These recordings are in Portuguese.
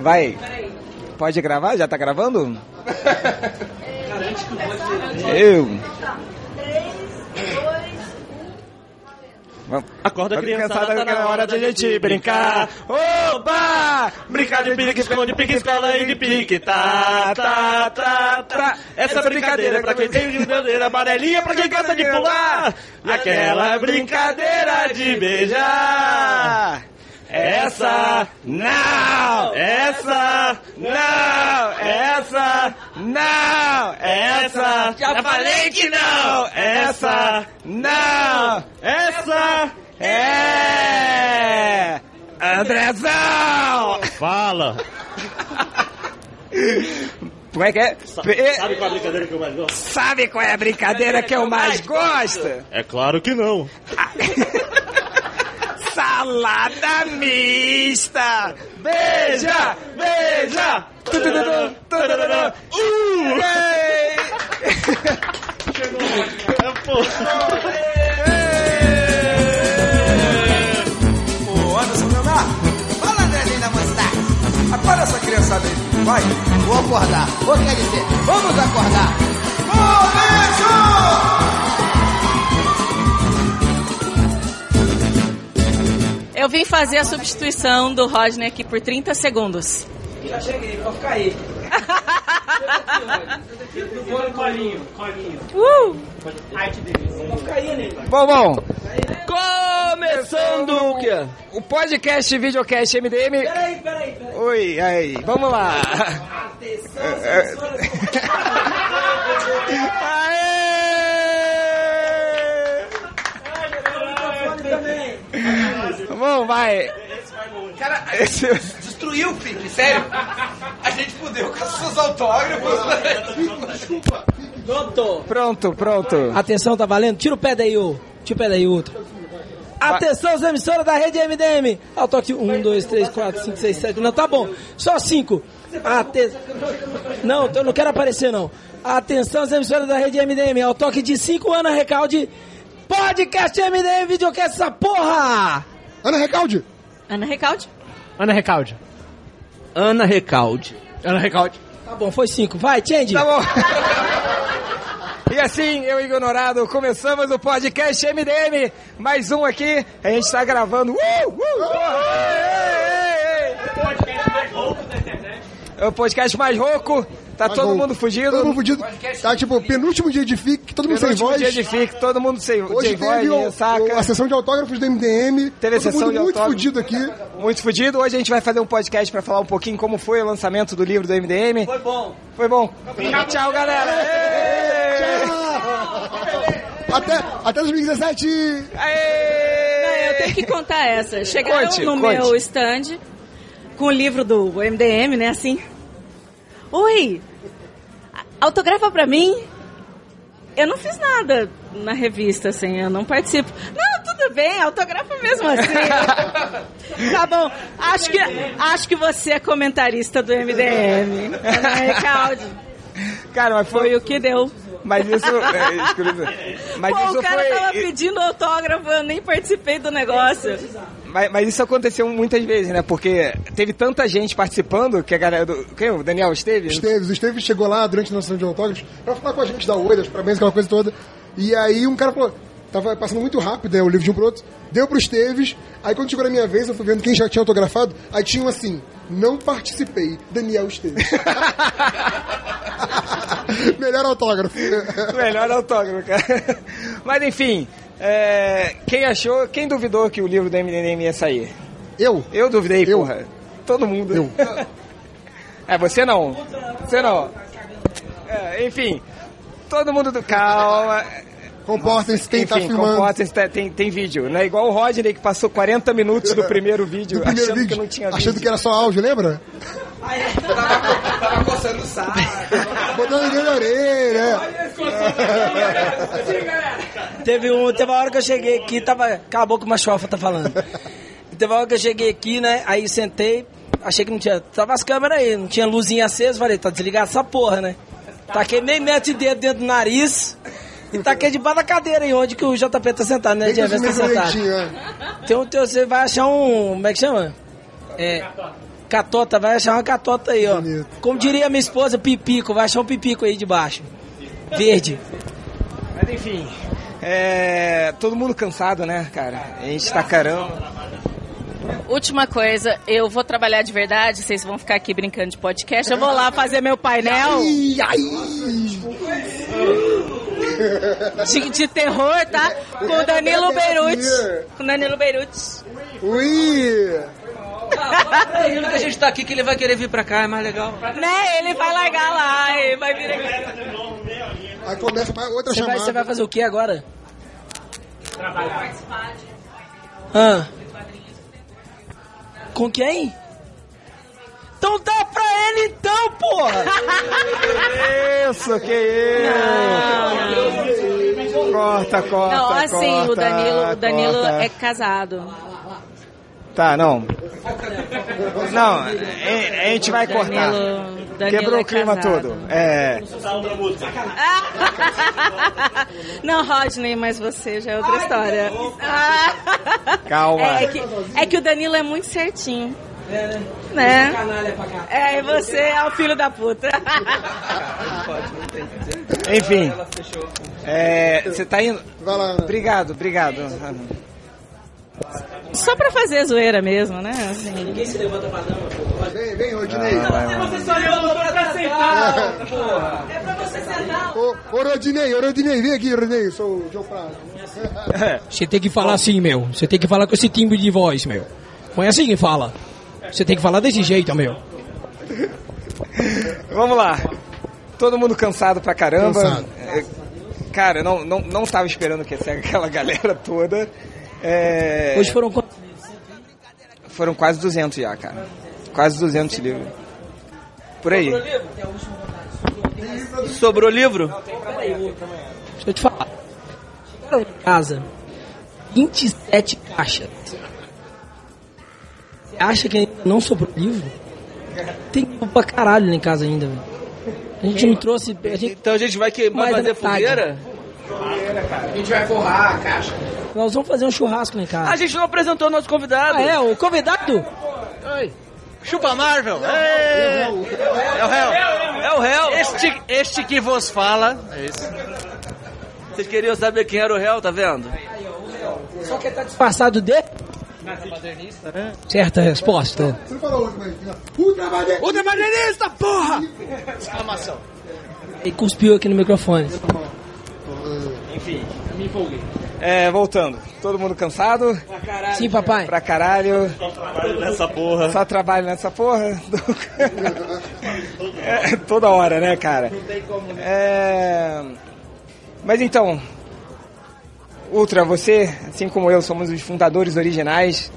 Vai. Pode gravar? Já tá gravando? Eu. Acorda, criançada, criançada, que é hora de a gente brincar. Oba! Brincar de pique, esconde, pique, escola e de pique. Tá, tá, tá, tá. Essa brincadeira é pra quem tem de bandeira amarelinha, pra quem gosta de pular. Aquela brincadeira de beijar. Essa não! Essa não! Essa não! Essa já falei que não! Essa não! Essa é Andrezão! Fala! Como é que é? Sabe qual é a brincadeira que eu mais gosto? Sabe qual é a brincadeira que eu mais gosto? É claro que não. Salada mista! Beija! Beija! Tudududu, tudududu. Uh! Ô, Anderson Leonardo, fala Andrezinho da mocidade. Acorda essa criançada aí, vai. Vou acordar. Vou quer dizer, vamos acordar. Eu vim fazer a substituição do Rodney aqui por 30 segundos. Já cheguei, pode ficar aí. Colinho, colinho. Uh! Arte dele. Pode ficar aí, né? Bom, bom, Começando o quê? o podcast Videocast MDM. Peraí, peraí, peraí. Oi, aí, vamos lá. Atenção, senhoras Aê! Também. Bom, vai. Cara, Esse- destruiu o Fique, sério. A gente fudeu com os seus autógrafos. Desculpa. Pronto. Pronto, pronto. Atenção, tá valendo? Tira o pé daí, ô. Tira o pé daí, outro. Atenção, as emissoras da rede MDM. Ao toque 1, 2, 3, 4, 5, 6, 7. Não, tá bom. Só 5. Aten... Não, eu não quero aparecer, não. Atenção, as emissoras da rede MDM. Ao toque de 5 anos, recalde. Podcast MDM, videocast essa porra! Ana Recalde. Ana Recalde? Ana Recalde. Ana Recalde. Ana Recalde. Tá bom, foi 5. Vai, change. Tá bom. E assim, eu ignorado, começamos o podcast MDM. Mais um aqui, a gente tá gravando. Uh, uh, uh. É o podcast mais rouco, tá todo mundo fugido. Todo mundo fudido. Tá tipo, penúltimo dia de FIC, todo mundo sem Penúltimo voz. dia de FIC, todo mundo sem, Hoje voz, teve o- saca? o- a sessão de autógrafos do MDM. Teve a sessão de muito autógrafos. fudido aqui. Muito fudido. Hoje a gente vai fazer um podcast pra falar um pouquinho como foi o lançamento do livro do MDM. Foi bom. Foi bom. Tchau, galera. Ei! Até, até 2017. Aê! Eu tenho que contar essa. Chegaram Conte, no conte. meu stand com o livro do MDM, né? Assim. Oi! Autografa pra mim? Eu não fiz nada na revista, assim, eu não participo. Não, tudo bem, autografa mesmo assim. tá bom. Acho que, acho que você é comentarista do MDM. Recalde. Cara, mas foi, Foi o que deu. Mas isso. é, mas Pô, isso o cara foi. tava pedindo autógrafo, eu nem participei do negócio. Mas, mas isso aconteceu muitas vezes, né? Porque teve tanta gente participando que a galera do. Quem? O Daniel esteve? Esteves, o Esteves chegou lá durante a nossa de autógrafos pra falar com a gente da Oi, das parabéns, aquela coisa toda. E aí um cara falou, tava passando muito rápido, né, o livro de um pro outro, deu pro Esteves, aí quando chegou na minha vez, eu fui vendo quem já tinha autografado, aí tinha um assim, não participei, Daniel Esteves. Melhor autógrafo. Melhor autógrafo, cara. Mas enfim, é, quem achou, quem duvidou que o livro do MDM ia sair? Eu? Eu duvidei, Eu. porra. Todo mundo. Eu. É, você não. Você não. É, enfim, todo mundo do. Calma. Comportem-se quem tá Enfim, filmando. comportem-se, tem, tem, tem vídeo. Não é igual o Rodney que passou 40 minutos do primeiro vídeo Do primeiro achando vídeo, que não tinha achando vídeo. que era só áudio, lembra? Coçando o saco. Botando ninguém na orelha. Teve, um, teve uma hora que eu cheguei aqui, tava. Cala a boca, o machofa tá falando. Teve uma hora que eu cheguei aqui, né? Aí sentei, achei que não tinha. Tava as câmeras aí, não tinha luzinha acesa, falei, tá desligado essa porra, né? Taquei meio metro de dedo dentro do nariz, E tá aqui debaixo da cadeira aí, onde que o JP tá sentado, né? Tem que Jeff? Tá sentado. é. Tem um, tem, você vai achar um. Como é que chama? É. Catota, vai achar uma catota aí, ó. Bonito. Como diria minha esposa, pipico, vai achar um pipico aí debaixo. Verde. Mas enfim, é. Todo mundo cansado, né, cara? A gente tá caramba. Última coisa, eu vou trabalhar de verdade, vocês vão ficar aqui brincando de podcast. Eu vou lá fazer meu painel Ih, ai. de, de terror, tá? Com o Danilo Beirute. Com o Danilo Beirute. Ui! Ele que a gente tá aqui, que ele vai querer vir pra cá, é mais legal. Né? Ele vai largar lá, ele vai vir aqui. Aí começa mais outra Você vai, chamada. você vai fazer o que agora? Ah. Com quem? Então dá pra ele então, porra! Isso, que isso! Corta, corta. Não, assim, o corta, Danilo, o Danilo corta. é casado. Tá, não. Não, a, a gente vai cortar. Danilo, Danilo Quebrou é o clima casado. todo. É. Não, Rodney, mas você já é outra história. Calma. É que, é que o Danilo é muito certinho. Né? É, e você é o filho da puta. Enfim. É, Você tá indo? Vai lá, Ana. Obrigado, obrigado. Só pra fazer zoeira mesmo, né? Assim. Vem, vem, Rodinei. Ô, ô, Rodinei, ô, Rodinei, vem aqui, Rodinei, sou o João Prado. Você tem que falar assim, meu. Você tem que falar com esse timbre de voz, meu. Foi assim que fala. Você tem que falar desse jeito, meu. Vamos lá. Todo mundo cansado pra caramba. Cansado. É, Cara, não, não, não tava esperando que ia ser aquela galera toda. É, Hoje foram quantos? Foram quase 200 já, cara. Quase 200 livros. Por aí. Sobrou livro? Deixa eu te falar. Chegaram em casa 27 caixas. Você acha que ainda não sobrou livro? Tem livro pra caralho lá em casa ainda, velho. A gente não trouxe. A gente, Então a gente vai, que, vai Mais da fazer metade. fogueira? A gente vai forrar a caixa. Nós vamos fazer um churrasco lá em casa. A gente não apresentou nosso convidado. Ah, é? O convidado? Chupa Marvel! É, é o réu! É o réu! Este, este que vos fala. É esse. Vocês queriam saber quem era o réu, tá vendo? Só que tá disfarçado de. Certa resposta. Você não falou outro, mas... Ultramadei! Ultramadernista, porra! E cuspiu aqui no microfone. É, voltando. Todo mundo cansado? Sim, papai. Pra caralho. Nessa porra. Só trabalho nessa porra. É, toda hora, né, cara? É... Mas então, Ultra, você, assim como eu, somos os fundadores originais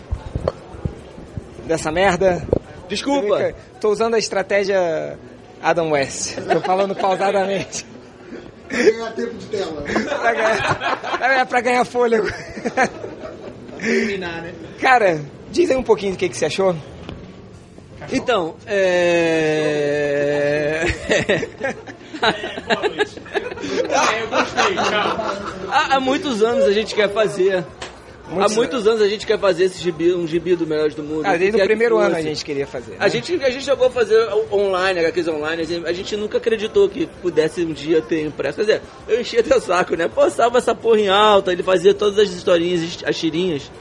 dessa merda. Desculpa. Tô usando a estratégia Adam West. Tô falando pausadamente. Pra ganhar tempo de tela. pra ganhar, é, pra ganhar fôlego. Cara, diz aí um pouquinho do que, que você achou. Então, é. há, há muitos anos a gente quer fazer. Há muitos anos a gente quer fazer esse gibi, um gibi do Melhores do Mundo. Ah, desde o que primeiro ano a gente queria fazer. A né? gente, a gente chegou a fazer online, HQs online, a gente- a gente nunca acreditou que pudesse um dia ter impresso. Quer dizer, eu enchia teu saco, né? Postava essa porra em alta, ele fazia todas as historinhas, as tirinhas,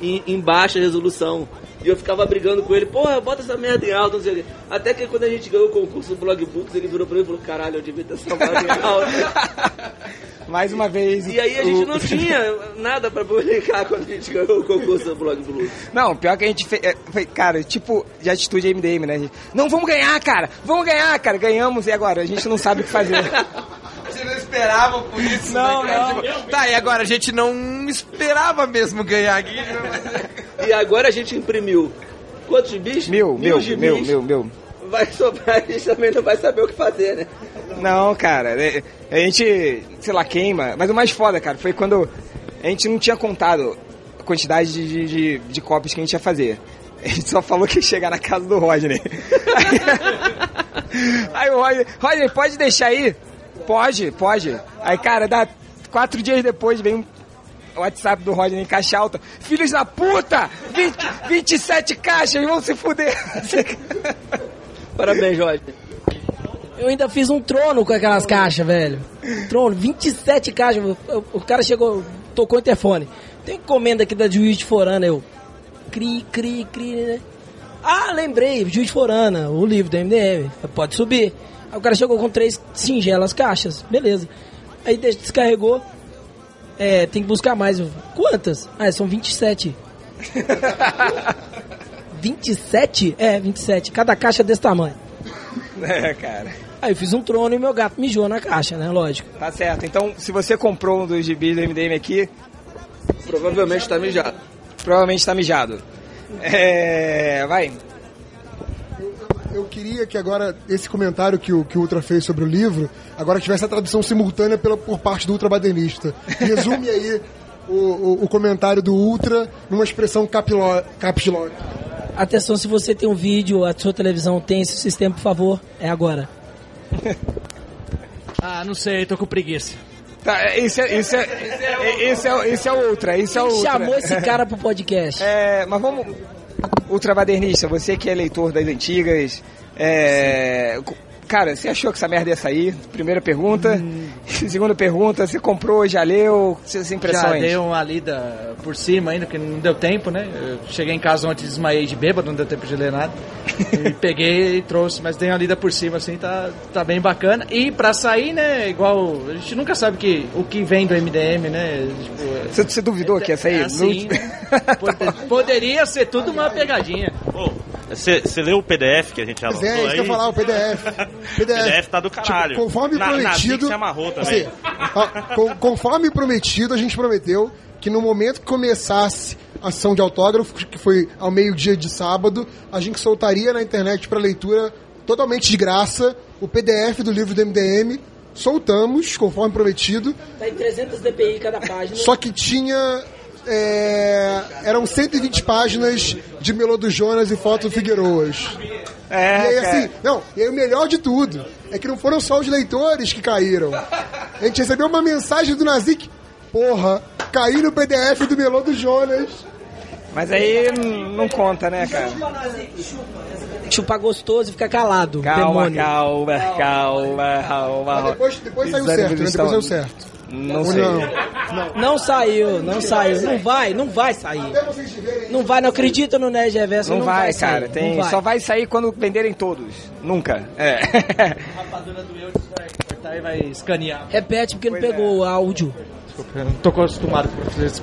em, em baixa resolução. E eu ficava brigando com ele, porra, bota essa merda em alta, não sei o quê. Até que quando a gente ganhou o concurso do Blog Books, ele virou pra mim e falou, caralho, eu devia ter essa merda em alta. Mais uma vez. e aí a gente o- não tinha nada pra publicar quando a gente ganhou o concurso do Blog Books. Não, pior que a gente fez. é, Foi, cara, tipo, de atitude MDM, né? A gente, não, vamos ganhar, cara! Vamos ganhar, cara! Ganhamos e agora? A gente não sabe o que fazer. Você não esperava por isso, Não, né, cara? não. Tipo, tá, e agora a gente não esperava mesmo ganhar aqui. E agora a gente imprimiu quantos gibis? Mil, mil, gibis. mil, mil, mil. Vai sobrar, a gente também não vai saber o que fazer, né? Não, cara, é- a gente, sei lá, queima. Mas o mais foda, cara, foi quando a gente não tinha contado a quantidade de, de, de, de cópias que a gente ia fazer. A gente só falou que ia chegar na casa do Rodney. Aí o Rodney, Rodney, pode deixar aí? Pode, pode. Aí, cara, dá quatro dias depois vem um WhatsApp do Rodney em caixa alta. Filhos da puta! 20, 27 caixas, vão se fuder. Parabéns, Jorge. Eu ainda fiz um trono com aquelas caixas, velho. Trono, 27 caixas. O, cara chegou, tocou o interfone. Tem encomenda aqui da Juiz de Forana, eu. Cri, cri, cri, né? Ah, lembrei, Juiz de Forana, o livro do MDM. Pode subir. Aí o cara chegou com três singelas caixas. Beleza. Aí des- descarregou. É, tem que buscar mais. Quantas? Ah, são 27. 27? É, 27. Cada caixa desse tamanho. É, cara. Aí eu fiz um trono e meu gato mijou na caixa, né? Lógico. Tá certo. Então, se você comprou um dos gibis do MDM aqui, Provavelmente tá mijado. provavelmente tá mijado. É. Vai. Eu queria que agora, esse comentário que o, que o Ultra fez sobre o livro, agora tivesse a tradução simultânea pela, por parte do Ultra Badenista. Resume aí o, o, o comentário do Ultra numa expressão caps lock. Atenção, se você tem um vídeo, a sua televisão tem esse sistema, por favor, é agora. Ah, não sei, tô com preguiça. Tá, isso é, isso é, isso é, isso é o Ultra, isso é o Quem Ultra. chamou esse cara pro podcast? É, mas vamos. Ultravadernista, você que é leitor das antigas. É, cara, você achou que essa merda ia sair? Primeira pergunta. Hum. Segunda pergunta, você comprou, já leu? Suas Já impressões? dei uma lida por cima ainda, porque não deu tempo, né? Eu cheguei em casa ontem, desmaiei de bêbado, não deu tempo de ler nada. E peguei e trouxe, mas dei uma lida por cima, assim, tá, tá bem bacana. E pra sair, né, igual... A gente nunca sabe que, o que vem do MDM, né? Tipo, Você, você duvidou que ia sair? É assim, pode- poderia ser tudo uma pegadinha. Você leu o PDF que a gente já Pois lançou é, isso que eu falar, o PDF. O PDF tá do caralho. Tipo, conforme na, Na prometido. Zic se amarrou também. Assim, ó, con- conforme prometido, a gente prometeu que no momento que começasse a ação de autógrafo, que foi ao meio-dia de sábado, a gente soltaria na internet para leitura totalmente de graça o PDF do livro do MDM. Soltamos, conforme prometido. Tá em 300 dpi cada página. Só que tinha. É, eram 120 páginas de Melô do Jonas e foto do Figueiroas. É, e aí, cara. assim, não, e aí o melhor de tudo é que não foram só os leitores que caíram. A gente recebeu uma mensagem do Nazik. Porra, caí no PDF do Melô do Jonas. Mas aí não conta, né, cara? Chupar gostoso e ficar calado. Calma, demônio. calma, calma, calma. Mas depois, depois saiu certo, né? Depois saiu certo. Não sei. não? Não saiu, não saiu. Não vai, não vai sair. Não vai, não acredita no Nerd Reverso. Não, Não, vai, sair, cara. Tem, não vai. Só vai sair quando venderem todos. Nunca. É. A rapadura do Eudes vai cortar e vai escanear. Repete porque ele pegou o áudio. Desculpa, eu não tô acostumado com esse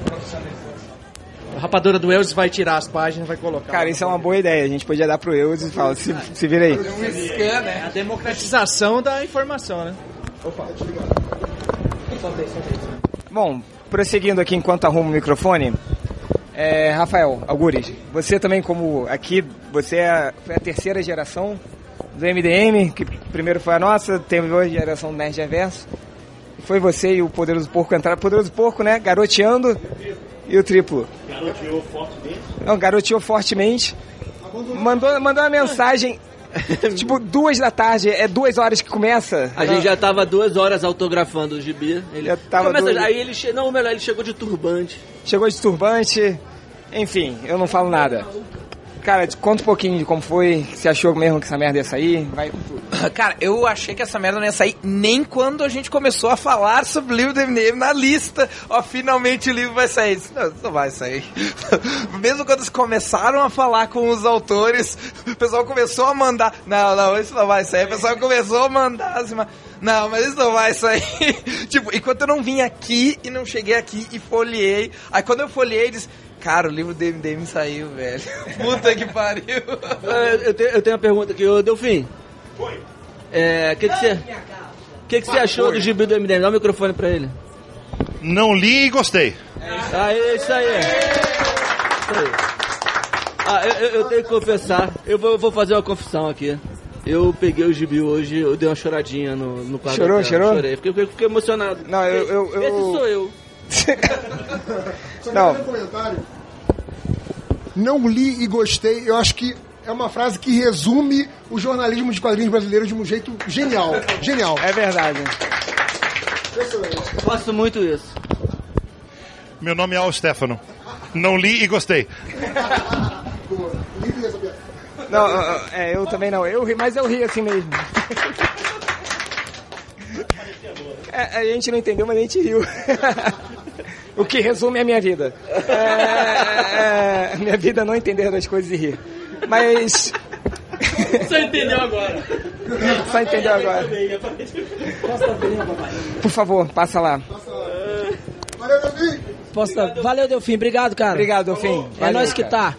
A rapadura do Eudes vai tirar as páginas e vai colocar. Cara, isso é uma boa ideia. A gente podia dar pro Eudes e falar, se, se vira aí. É a democratização da informação, né? Bom, prosseguindo aqui enquanto arrumo o microfone, é, Rafael Algures, você também como aqui, você é, foi a terceira geração do MDM, que primeiro foi a nossa, teve hoje a geração do Nerd Reverso. Foi você e o Poderoso Porco entraram. Poderoso Porco, né? Garoteando e o triplo. Garoteou fortemente. Não, garoteou fortemente. Mandou, mandou uma mensagem, tipo, duas da tarde, é duas horas que começa. A gente já tava duas horas autografando o gibi. Ele Já tava Começa- duas- Aí ele che... Não, melhor, ele chegou de turbante. Chegou de turbante, enfim, eu não falo nada. Cara, conta um pouquinho de como foi, se achou mesmo que essa merda ia sair, vai com tudo. Cara, eu achei que essa merda não ia sair nem quando a gente começou a falar sobre o livro do MDM na lista. Ó, finalmente o livro vai sair. Não, não vai sair. Mesmo quando eles começaram a falar com os autores, o pessoal começou a mandar. Não, não, isso não vai sair. O pessoal começou a mandar assim, mas- Não, mas isso não vai sair. tipo, enquanto eu não vim aqui e não cheguei aqui e folheei. Aí quando eu folheei, eles. Cara, o livro do MDM saiu, velho. Puta que pariu. É, eu, tenho, eu tenho uma pergunta aqui, ô Delfim. Oi. É, o que que você... O que que você achou do gibi do MDM? Dá o microfone pra ele. Não li e gostei. É isso aí. Isso aí. Ah, eu, eu- tenho que confessar, eu vou, vou fazer uma confissão aqui. Eu peguei o gibi hoje, eu dei uma choradinha no, no quadro. Chorou, chorou? Chorei, fiquei, fiquei- fiquei emocionado. Não, eu- eu- eu- Esse sou eu. Só Não. um. Não li e gostei. Eu acho que é uma frase que resume o jornalismo de quadrinhos brasileiro de um jeito genial. Genial. É verdade. Gosto muito isso. Meu nome é Al Stefano. Não li e gostei. Não, é, eu também não. Eu ri, mas eu ri assim mesmo. É, a gente não entendeu, mas a gente riu. O que resume a minha vida. É, é, minha vida é não entender das coisas e rir. Mas. Você entendeu agora? Só entendeu agora. Por favor, passa lá. Valeu, Davi! Posso dar- Valeu, Delfim. Obrigado, cara. Obrigado, Delfim. É Valeu, nós que tá.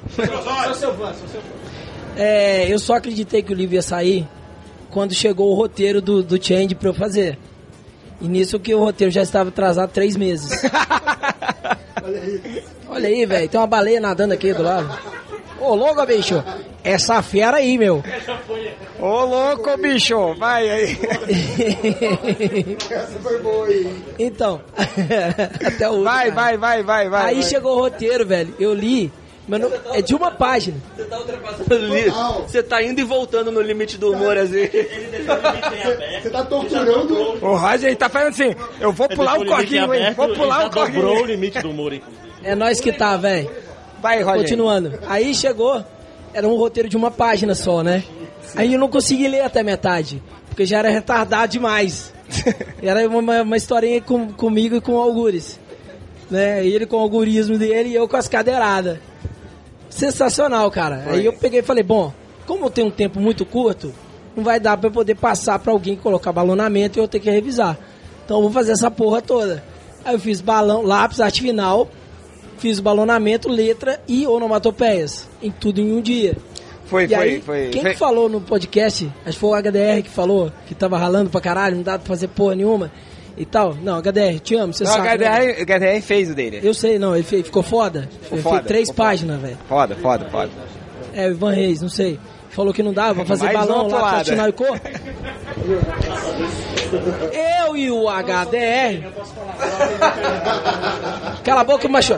É, eu só acreditei que o livro ia sair quando chegou o roteiro do, do Change pra eu fazer. E nisso que o roteiro já estava atrasado três meses. Olha aí, velho. Tem uma baleia nadando aqui do lado. Ô, louco, bicho. Essa fera aí, meu. Ô, louco, bicho. Vai aí. Essa foi boa aí. Então, até o Vai, vai, vai, vai, vai. Aí vai. chegou o roteiro, velho. Eu li, mas não- é de uma página. Você tá ultrapassando o limite. Você tá indo e voltando no limite do humor, assim. Você tá torturando. O Roger ele tá fazendo assim. Eu vou pular o corguinho, hein? Vou pular o Dobrou o corguinho. limite do humor? É nós que tá, velho. Vai, Roger. Continuando. Aí chegou, era um roteiro de uma página só, né? Aí eu não consegui ler até metade, porque já era retardado demais. Era uma, uma historinha com, comigo e com o Algures. Né? Ele com o algorismo dele e eu com as cadeiradas. Sensacional, cara. Aí eu peguei e falei, bom, como eu tenho um tempo muito curto, não vai dar pra eu poder passar pra alguém colocar balonamento e eu ter que revisar. Então eu vou fazer essa porra toda. Aí eu fiz balão, lápis, arte final, fiz balonamento, letra e onomatopeias. Em tudo em um dia. Foi, e foi, aí, foi. quem foi- falou no podcast? Acho que foi o HDR que falou, que tava ralando pra caralho, não dá pra fazer porra nenhuma e tal. Não, HDR, te amo, você Não, sabe. né? HDR, o HDR fez o dele. Eu sei, não, ele fez, ficou foda. Ficou foda, fez três páginas, velho. Foda, foda, foda. É, o Ivan Reis, não sei. Falou que não dava fazer Mais balão lá, toada. platinal e cor. Eu e o HDR. Cala a boca, macho.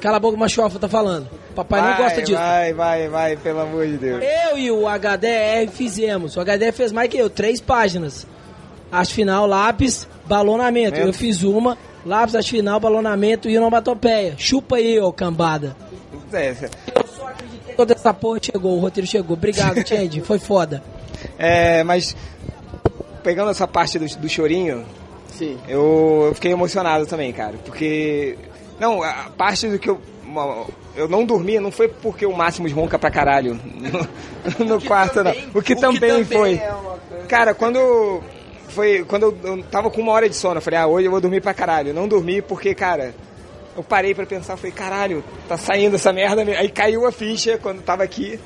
Cala a boca, machofa, tá falando. Papai não Vai, gosta disso. Vai, vai, vai, pelo amor de Deus. Eu e o HDR fizemos. O HDR fez mais que eu, três páginas. Arte final, lápis, balonamento. Eu fiz uma, lápis, arte final, balonamento e onomatopeia. Chupa aí, ô cambada. É, Toda essa porra chegou, o roteiro chegou. Obrigado, Change, foi foda. é, mas pegando essa parte do, do chorinho, Sim. eu, eu fiquei emocionado também, cara. Porque. Não, a parte do que eu. uma- Eu não dormia, não foi porque o Máximos ronca pra caralho no, no quarto, não. O que o que também também foi. é. Cara, quando. Foi quando eu, eu tava com uma hora de sono, eu falei, ah, hoje eu vou dormir pra caralho. Não dormi porque, cara, eu parei pra pensar, falei, caralho, tá saindo essa merda. Aí caiu a ficha quando tava aqui.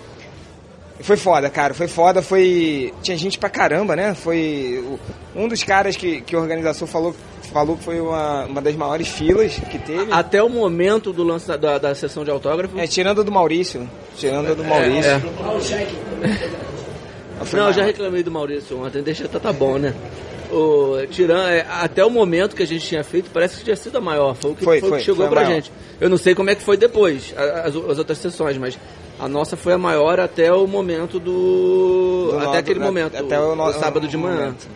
Foi foda, cara, foi foda, foi. Tinha gente pra caramba, né? Foi. Um dos caras que, que a organização falou, falou que foi uma, uma das maiores filas que teve. Até o momento do lance da, da, da sessão de autógrafo. É, tirando a do Maurício. Tirando a do Maurício. é. Foi Não, eu já reclamei do Maurício ontem, deixa tá, tá bom, né? O, tirando, é, até o momento que a gente tinha feito, parece que tinha sido a maior. Foi o que, Foi, foi foi, que chegou pra maior. gente. Eu não sei como é que foi depois, as, as outras sessões, mas a nossa foi a maior até o momento do. Do até no- aquele do- momento. até o no- do sábado de manhã. momento.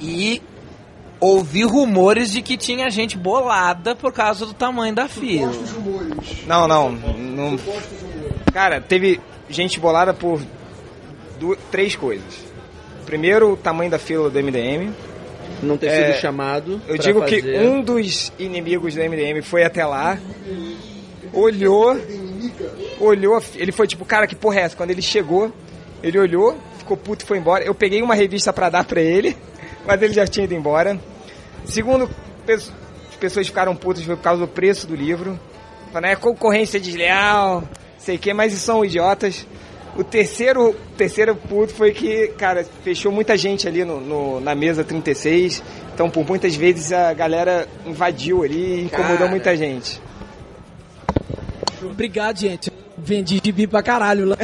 E ouvi rumores de que tinha gente bolada por causa do tamanho da fila. Não, não, não. Cara, teve gente bolada por du- três coisas. Primeiro, o tamanho da fila do MDM. Não ter É, sido chamado. Eu digo que fazer. um dos inimigos do MDM foi até lá, olhou, olhou, ele foi tipo, cara, que porra é essa? Quando ele chegou, ele olhou, ficou puto e foi embora. Eu peguei uma revista pra dar pra ele, mas ele já tinha ido embora. Segundo, as pessoas ficaram putas por causa do preço do livro. Falaram, é concorrência desleal, sei o que, mas são idiotas. O terceiro, terceiro puto foi que, cara, fechou muita gente ali no, no- na mesa 36. Então, por muitas vezes a galera invadiu ali e incomodou Cara. muita gente. Obrigado, gente. Vendi gibi pra caralho lá.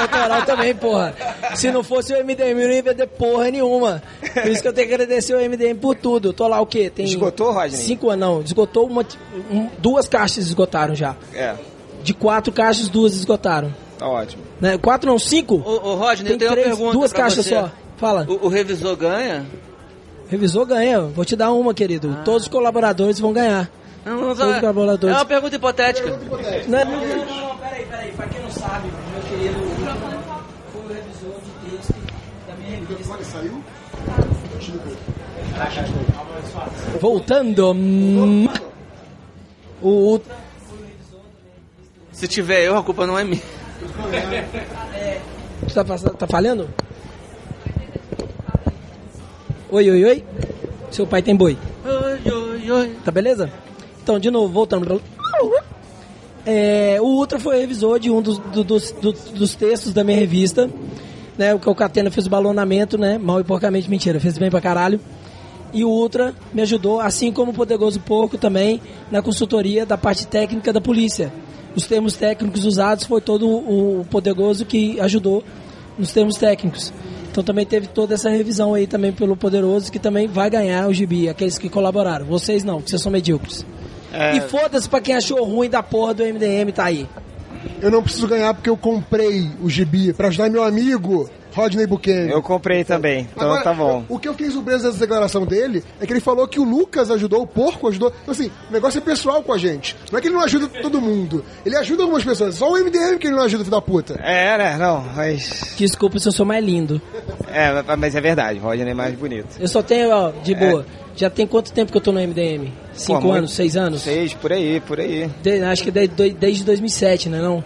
Autoral também, porra. Se não fosse o MDM, eu não ia vender porra nenhuma. Por isso que eu tenho que agradecer o MDM por tudo. Eu tô lá o quê? Tem Esgotou, Rodney? Cinco anos, não. Esgotou uma, um- duas caixas esgotaram já. É, De quatro caixas, duas esgotaram. Tá ótimo. Né? Quatro não, cinco? Ô, ô Rodney, Tem eu tenho três, uma pergunta duas caixas você. só. Fala. O, o revisor ganha? Revisor ganha. Vou te dar uma, querido. Todos os colaboradores vão ganhar. Não, não, Todos os é colaboradores. uma pergunta hipotética. Não, não, não, não, não, peraí, peraí. Pra quem não sabe, meu querido, foi o revisor de texto da minha revista. Saiu? Voltando. hum, O, o Se tiver eu, a culpa não é minha. Tu tá, passando- tá falhando? Oi, oi, oi. Seu pai tem boi. Oi, oi, oi. Tá beleza? Então, de novo, voltando pra... É, o Ultra foi revisor de um dos, do- dos, do- dos textos da minha revista. Né, o que o Catena fez o balonamento, né? Mal e porcamente, mentira, fez bem pra caralho. E o Ultra me ajudou, assim como o Poderoso Porco também, na consultoria da parte técnica da polícia. Os termos técnicos usados foi todo o Poderoso que ajudou nos termos técnicos. Então também teve toda essa revisão aí também pelo Poderoso, que também vai ganhar o gibi, aqueles que colaboraram. Vocês não, que vocês são medíocres. E foda-se pra quem achou ruim da porra do MDM, tá aí. Eu não preciso ganhar porque eu comprei o gibi pra ajudar meu amigo Rodney Buchanan. Eu comprei também, então Agora, tá bom. O que eu fiquei surpreso dessa declaração dele é que ele falou que o Lucas ajudou, o porco ajudou. Então, assim, o negócio é pessoal com a gente. Não é que ele não ajuda todo mundo. Ele ajuda algumas pessoas. Só o MDM que ele não ajuda, filho da puta. É, né? Não, mas. Desculpa se eu sou mais lindo. É, mas é verdade, Rodney é mais bonito. Eu só tenho, ó, de boa. Já tem quanto tempo que eu tô no MDM? Cinco Pô, anos, seis anos? Seis, por aí, por aí. De- acho que desde, desde 2007, né não?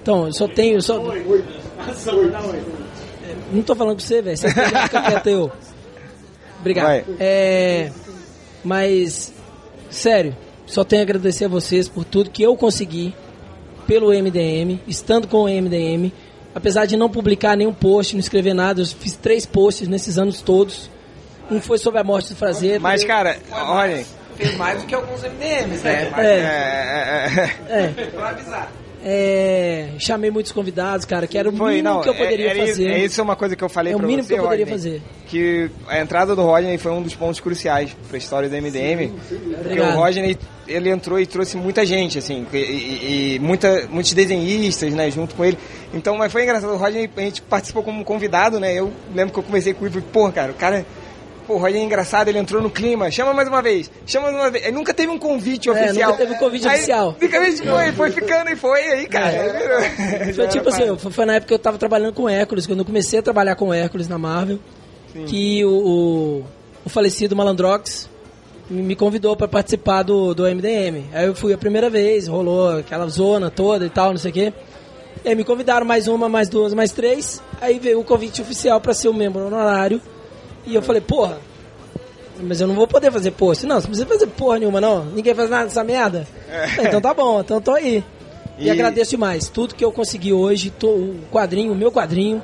Então, eu só tenho, eu só... Não tô falando com você, velho. Você já fica quieto eu. Obrigado. Vai. É, mas, sério, só tenho a agradecer a vocês por tudo que eu consegui pelo MDM, estando com o MDM. Apesar de não publicar nenhum post, não escrever nada, eu fiz três posts nesses anos todos. Um foi sobre a morte do Frazeiro. Mas, cara, olhem. Fez mais do que alguns MDMs, né? É, É, é, é, é. Pra avisar. É, chamei muitos convidados, cara, que era o Foi, mínimo não, que eu poderia é, era fazer. É isso é uma coisa que eu falei É o pra mínimo você, que eu poderia Rodney, fazer. Que a entrada do Rodney foi um dos pontos cruciais pra história do MDM. Porque Obrigado. o Rodney, ele entrou e trouxe muita gente, assim, e, e- e muita, muitos desenhistas, né, junto com ele. Então, mas foi engraçado, o Rodney, a gente participou como convidado, né, eu lembro que eu conversei com ele e falei, porra, cara, o cara... O Rodney é engraçado, ele entrou no clima, chama mais uma vez, chama mais uma vez. Ele nunca teve um convite É, oficial. nunca teve um convite Aí, oficial. Fica foi, foi ficando e foi, aí, cara. virou- Foi tipo assim, foi, na época que eu tava trabalhando com o Hércules, quando eu comecei a trabalhar com o Hércules na Marvel, que o, o, o falecido Malandrox me convidou pra participar do, do MDM. Aí eu fui a primeira vez, rolou aquela zona toda e tal, não sei o quê. E aí me convidaram mais uma, mais duas, mais três. Aí veio o convite oficial pra ser um membro honorário. E eu falei, porra, mas eu não vou poder fazer post. Não, você não precisa fazer porra nenhuma, não. Ninguém faz nada dessa merda. Então tá bom, então tô aí. E, E- agradeço demais. Tudo que eu consegui hoje, tô- o quadrinho, o meu quadrinho,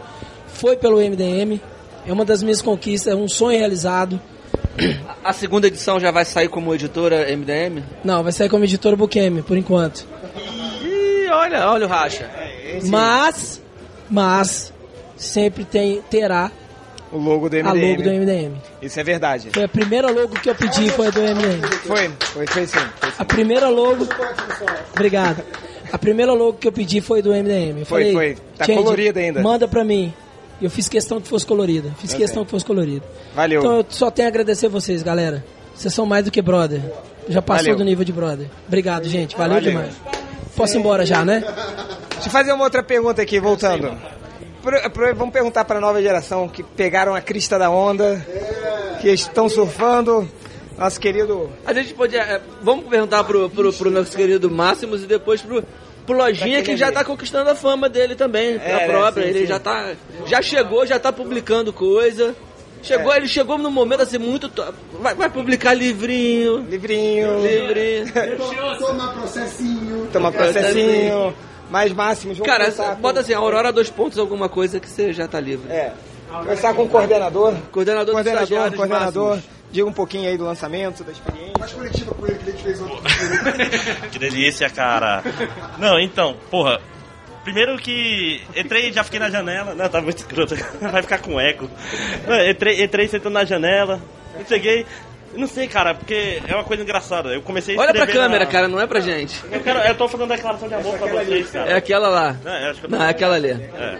foi pelo MDM. É uma das minhas conquistas, é um sonho realizado. A segunda edição já vai sair como editora MDM? Não, vai sair como editora Bukemi, por enquanto. Ih, olha, olha o racha. Mas, mas, sempre tem, terá O logo do a MDM. logo do MDM. Isso é verdade. Foi a primeira logo que eu pedi, foi a do MDM. Foi, foi, foi sim. Foi sim. A primeira logo. Obrigado. A primeira logo que eu pedi foi do MDM. Eu Foi, falei, foi. Tá "Change, colorida ainda." Manda pra mim. E eu fiz questão que fosse colorida. Fiz questão que fosse colorida. Valeu. Então eu só tenho a agradecer vocês, galera. Vocês são mais do que brother. Já passou Valeu. do nível de brother. Obrigado, gente. Valeu, Valeu. demais. Posso ir embora já, né? Deixa eu fazer uma outra pergunta aqui, voltando. Pro- pro- vamos perguntar para a nova geração que pegaram a crista da onda, que estão surfando. Nosso querido. A gente podia. é, vamos perguntar pro, pro, pro nosso querido Máximos e depois pro, pro Lojinha, que já tá conquistando a fama dele também, É, a né, própria. sim, ele sim. já tá. Já chegou, já tá publicando coisa. Chegou, ele chegou num momento assim muito. to- Vai, vai publicar livrinho. Livrinho. Livrinho. Toma processinho. Toma processinho. Mais máximos. Vamos Cara, começar com- bota assim, Aurora dois pontos, alguma coisa que você já tá livre. É. Começar com o coordenador. Coordenador, Coordenador, coordenador. máximos. Diga um pouquinho aí do lançamento, da experiência. Mais coletiva com ele que a gente fez ontem. Que delícia, cara. Não, então, porra. Primeiro que entrei e já fiquei na janela. Não, tá muito escroto. Vai ficar com eco. Não, entrei, entrei sentando na janela. Eu. Não sei, cara, porque é uma coisa engraçada. Eu comecei a Olha pra câmera, na- cara, não é pra gente. Eu, quero, eu tô fazendo declaração de amor pra vocês, cara. É aquela lá. É, acho que eu tô- Não, é aquela ali. É.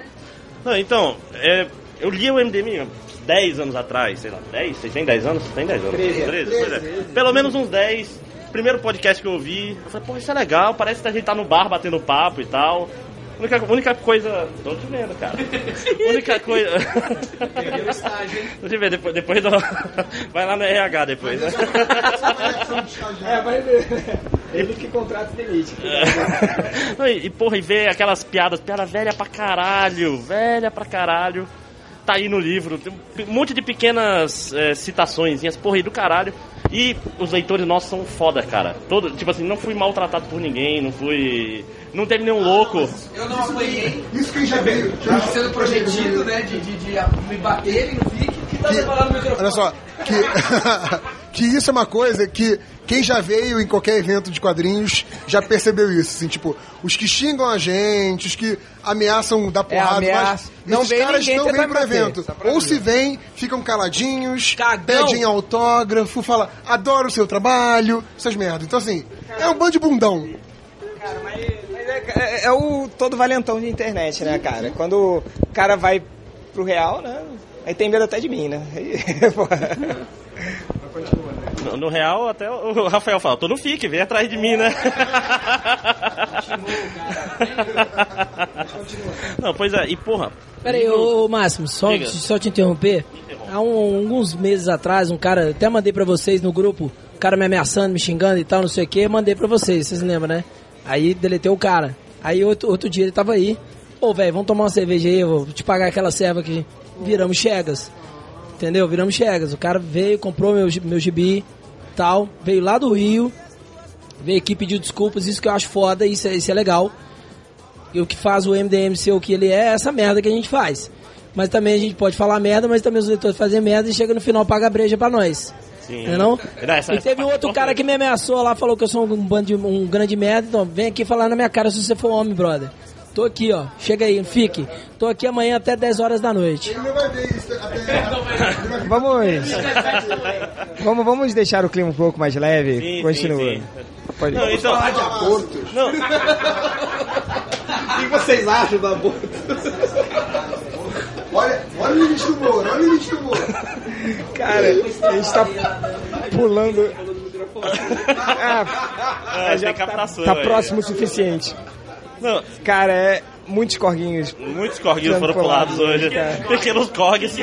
Não, então, é, eu li o MDM 10 anos atrás, sei lá, 10? Vocês têm 10 anos? Tem 10 anos? 13. 13, pois é. Pelo menos uns 10. Primeiro podcast que eu ouvi, eu falei, pô, isso é legal, parece que a gente tá no bar batendo papo e tal. Única, única coisa. Tô te vendo, cara. única coisa. Deixa eu ver, depois, depois do... Vai lá no RH depois, né? É, vai ver. Ele que contrata demite. Não, e, e, porra, e ver aquelas piadas, piada velha pra caralho, velha pra caralho. Tá aí no livro, tem um monte de pequenas é, citações, porra, aí do caralho. E os leitores nossos são foda, cara. Todo, tipo assim, não fui maltratado por ninguém, não fui. Não teve nenhum louco. Eu não apanhei. Isso quem já veio. Tava sendo projetido, né? De, de, de me baterem no fique. Que tá microfone. Olha só, que, que isso é uma coisa que quem já veio em qualquer evento de quadrinhos já percebeu isso. Assim, tipo, os que xingam a gente, os que ameaçam dar porrada, ameaça. mas Não esses caras ninguém não tentar vêm pro evento. Ou se vêm, ficam caladinhos, Cagão. pedem autógrafo, fala, adoro o seu trabalho, essas merdas. Então, assim, é um bando de bundão. Mas é, é- é o todo valentão de internet, né, cara? Quando o cara vai pro real, né? Aí tem medo até de mim, né? Aí, porra. No, no real, até o Rafael fala, tô no FIC, vem atrás de mim, né? Não, pois é, e porra. Pera aí, ô, ô, Máximo, só, Diga. só te interromper. Há um- alguns meses atrás, um cara, até mandei pra vocês no grupo, o cara me ameaçando, me xingando e tal, não sei o que, mandei pra vocês, vocês lembram, né? Aí deletei o cara. Aí outro, outro dia ele tava aí, ô velho, vamos tomar uma cerveja aí, eu vou te pagar aquela serva que viramos chegas. Entendeu? Viramos chegas. O cara veio, comprou meu, meu gibi, tal, veio lá do Rio, veio aqui pedir desculpas, isso que eu acho foda, isso é, isso é legal. E o que faz o MDM ser o que ele é, é essa merda que a gente faz. Mas também a gente pode falar merda, mas também os leitores fazem merda e chega no final paga breja pra nós. Sim. Não é não? Não, essa- e teve um outro cara que me ameaçou lá, falou que eu sou um, bando um grande merda, então vem aqui falar na minha cara se você for homem, brother. Tô aqui, ó. Chega aí, fique. Tô aqui amanhã até 10 horas da noite. Ele não vai ver isso até... Vamos, vamos, vamos deixar o clima um pouco mais leve. Sim, Continua. sim, sim. Pode Não, então, Não, O que vocês acham do aborto? Olha, olha o limite do Moro, olha o limite do Moro. Cara, a gente tá pulando. Ah, ah, já tá aí. próximo o suficiente. Não, Cara, é muitos corguinhos. muitos corguinhos foram pulados pulados, hoje. cara. Pequenos corgues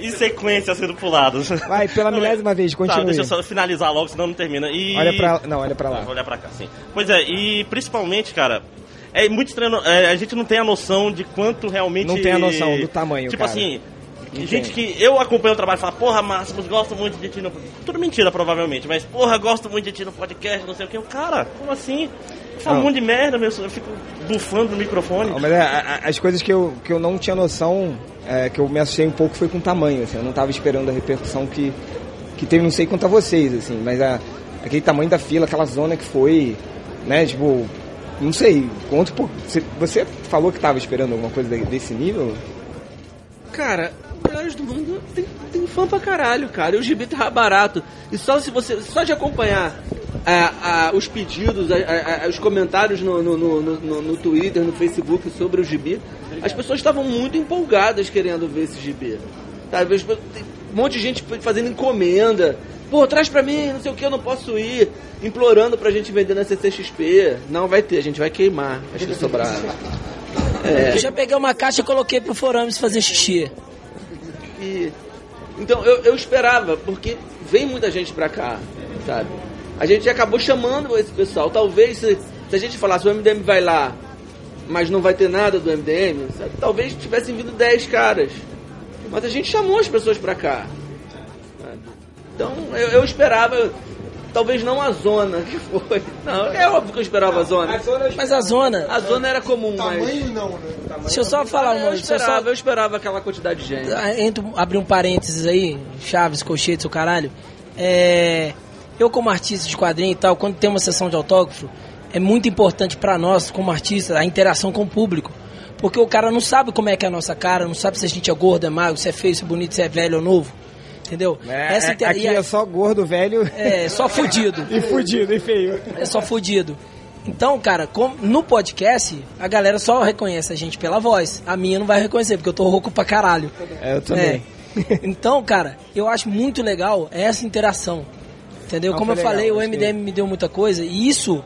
em sequência sendo pulados. Vai, pela milésima vez, Tá, continue. deixa eu só finalizar logo, senão não termina. E... Olha pra. Não, olha pra lá. olhar pra cá, sim. Pois é, e principalmente, cara, é muito estranho. é, a gente não tem a noção de quanto realmente. Não tem a noção do tamanho, Tipo cara. assim. Não gente que eu acompanho o trabalho e falo, porra, Máximos, gosto muito de ti no. Tudo mentira, provavelmente, mas porra, gosto muito de ti no podcast, não sei o que. Eu, cara, como assim? Fala um Não. monte de merda, meu, eu fico bufando no microfone. Não, mas é, a- as coisas que eu, que eu não tinha noção, é, que eu me assustei um pouco, foi com o tamanho. Assim, eu não tava esperando a repercussão que, que teve, não sei quanto a vocês, assim, mas a, aquele tamanho da fila, aquela zona que foi, né, tipo, não sei, conta, pô, você, você falou que tava esperando alguma coisa de- desse nível? Cara, Melhores do Mundo tem, tem fã pra caralho, cara. E o gibi tá barato. E só se você. Só de acompanhar ah, ah, os pedidos, ah, os comentários no, no, no, no- no Twitter, no Facebook sobre o gibi, as pessoas estavam muito empolgadas querendo ver esse gibi. As Tem um monte de gente fazendo encomenda. Pô, traz pra mim, não sei o que, eu não posso ir. Implorando pra gente vender na CCXP. Não vai ter, a gente vai queimar. Acho que sobrar. Eu já peguei uma caixa e coloquei pro Forames fazer xixi. E, então eu, eu esperava, porque vem muita gente pra cá, sabe? A gente acabou chamando esse pessoal. Talvez se, se a gente falasse o MDM vai lá, mas não vai ter nada do MDM, sabe? talvez tivessem vindo 10 caras. Mas a gente chamou as pessoas pra cá. sabe? Então eu, eu esperava, talvez não a zona que foi. Não, é óbvio que eu esperava a zona. Mas a zona. A zona era comum, mas. Tamanho não, né? Deixa eu só falar uma Eu eu só- esperava, eu esperava aquela quantidade de gente. Ah, Entro, abrir um parênteses aí, Chaves, Colchete, seu caralho. É, eu, como artista de quadrinho e tal, quando tem uma sessão de autógrafo, é muito importante pra nós, como artista, a interação com o público. Porque o cara não sabe como é que é a nossa cara, não sabe se a gente é gordo, é magro, se é feio, se é bonito, se é velho ou novo. Entendeu? É, Essa é- inter- aqui é só gordo, velho é só fudido. e fudido, e feio. É só fudido. Então, cara, como- no podcast, a galera só reconhece a gente pela voz. A minha não vai reconhecer, porque eu tô rouco pra caralho. É, eu também. É. Então, cara, eu acho muito legal essa interação. Entendeu? Não, Como eu foi falei, legal, o acho que- MDM me deu muita coisa e isso,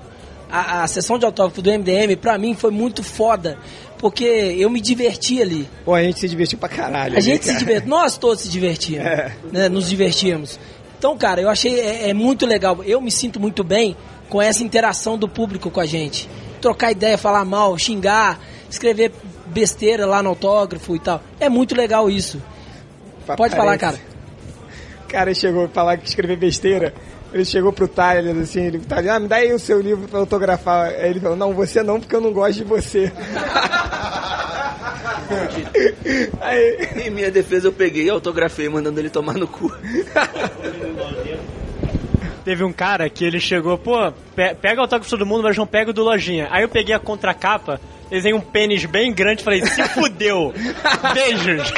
a, a sessão de autógrafo do MDM, pra mim foi muito foda, porque eu me diverti ali. Pô, a gente se divertiu pra caralho. A gente né, se cara? divertiu, nós todos se divertimos, É. né? Nos divertimos. Então, cara, eu achei é, é muito legal. Eu me sinto muito bem com essa interação do público com a gente. Trocar ideia, falar mal, xingar, escrever besteira lá no autógrafo e tal. É muito legal isso. Pode falar, cara. O cara chegou a falar que escrever besteira. Ele chegou pro Tyler, assim, ele Tyler, ah, me dá aí o seu livro pra autografar. Aí ele falou, não, você não, porque eu não gosto de você. aí, Em minha defesa, eu peguei e autografei, mandando ele tomar no cu. Teve um cara que ele chegou, pô, pe- pega o autógrafo de todo mundo, mas não pega o do Lojinha. Aí eu peguei a contracapa, desenhei um pênis bem grande e falei, se fudeu. Beijos.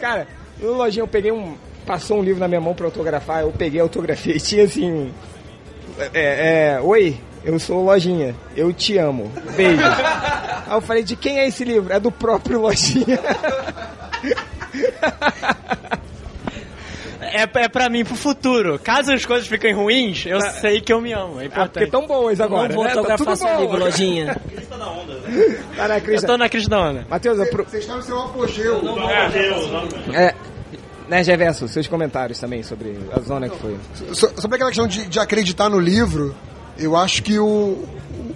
cara, no lojinha eu peguei um. Passou um livro na minha mão pra autografar, eu peguei, autografei. Tinha assim. É, é, Oi, eu sou o Lojinha, eu te amo. Beijo. Aí eu falei, de quem é esse livro? É do próprio Lojinha. É, é pra mim, pro futuro. Caso as coisas fiquem ruins, eu sei que eu me amo. É Ah, porque importante. tão boas agora. não vou né? Tá autografar tudo seu livro, lojinha. Tá na Eu crise. tô na crise da onda. Matheus. Vocês estão no seu apogeu. é, né, Geverso, seus comentários também sobre a zona que foi. So- Sobre aquela questão de, de acreditar no livro, eu acho que o,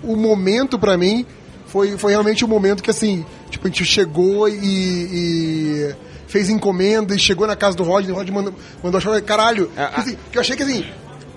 o momento pra mim foi, foi realmente o momento que assim, tipo, a gente chegou e, e fez encomenda e chegou na casa do Rodney, o Rodney mandou, mandou achar, caralho, Ah, ah. assim, que eu achei que assim,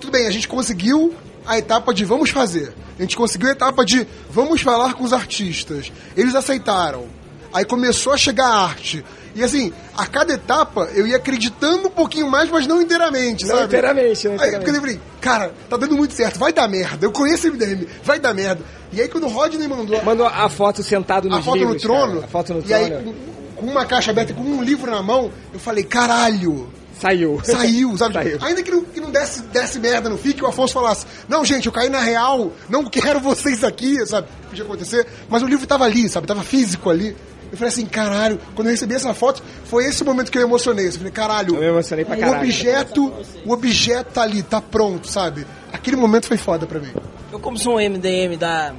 tudo bem, a gente conseguiu a etapa de vamos fazer. A gente conseguiu a etapa de vamos falar com os artistas. Eles aceitaram. Aí começou a chegar a arte. E assim, a cada etapa eu ia acreditando um pouquinho mais, mas não inteiramente, Não sabe? inteiramente, não Aí inteiramente. porque eu falei, cara, tá dando muito certo, vai dar merda. Eu conheço o MDM, vai dar merda. E aí quando o Rodney mandou Mandou a foto sentado nos a foto livros, no trono, cara. A foto no e aí trono. com, com uma caixa aberta, com um livro na mão, eu falei, caralho. Saiu. Saiu, sabe? Saiu. Ainda que não, que não desse, desse merda no FIC, o Afonso falasse, não, gente, eu caí na real, não quero vocês aqui, sabe? Podia acontecer, mas o livro tava ali, sabe? Tava físico ali. Eu falei assim, caralho, quando eu recebi essa foto, foi esse o momento que eu emocionei. Eu falei, caralho, Eu me emocionei pra o caralho. objeto, o objeto tá ali, tá pronto, sabe? Aquele momento foi foda pra mim. Eu como sou um MDM da...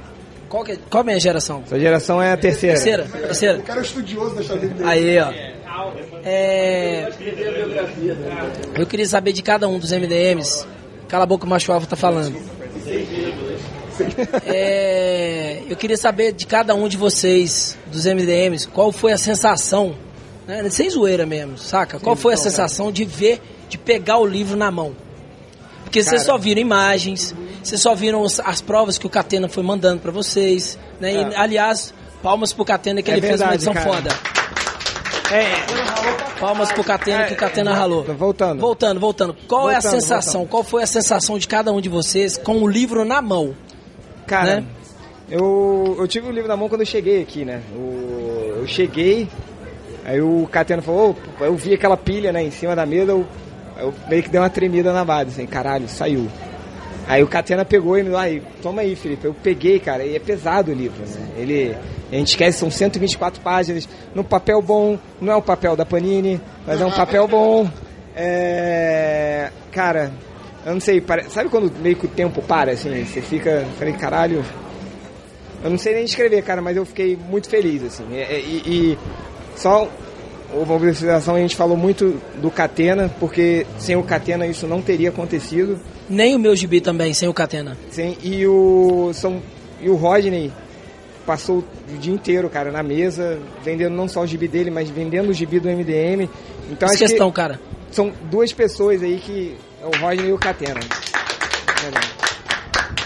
Qual, que é, qual é a minha geração? Sua geração é a terceira. Terceira? Terceira? O cara é estudioso da história dele. Aí, ó. É... Eu queria saber de cada um dos MDMs. Cala a boca, o macho alfa tá falando. É... Eu queria saber de cada um de vocês, dos MDMs, qual foi a sensação, né? sem zoeira mesmo, saca? Qual foi a sensação de ver, de pegar o livro na mão? Porque vocês só viram imagens, vocês só viram os- as provas que o Catena foi mandando pra vocês, né? E, aliás, palmas pro Catena que É ele fez uma verdade, edição cara. foda. É, Palmas pro Catena que o Catena ralou. voltando. Voltando, voltando. Qual é a Voltando, sensação? Qual foi a sensação de cada um de vocês com o livro na mão? Cara, né? eu, eu tive o livro na mão quando eu cheguei aqui, né? O- eu cheguei, aí o Catena falou, "Ô, eu vi aquela pilha, né, em cima da mesa, eu, eu meio que dei uma tremida na base, assim, caralho, saiu. Aí o Catena pegou e me falou, aí, toma aí, Felipe. Eu peguei, cara, e é pesado o livro, né? Ele, a gente esquece, são 124 páginas, num papel bom, não é o papel da Panini, mas é um papel bom. É, cara, eu não sei, pare- sabe quando meio que o tempo para, assim, você fica, falei, caralho, eu não sei nem escrever, cara, mas eu fiquei muito feliz, assim. E, e- e só uma observação, a gente falou muito do Catena, porque sem o Catena isso não teria acontecido. Nem o meu gibi também, sem o Catena. Sim, e o, são, e o Rodney passou o dia inteiro, cara, na mesa, vendendo não só o gibi dele, mas vendendo o gibi do MDM. Então acho que questão, cara. são duas pessoas aí que é o Rodney e o Catena.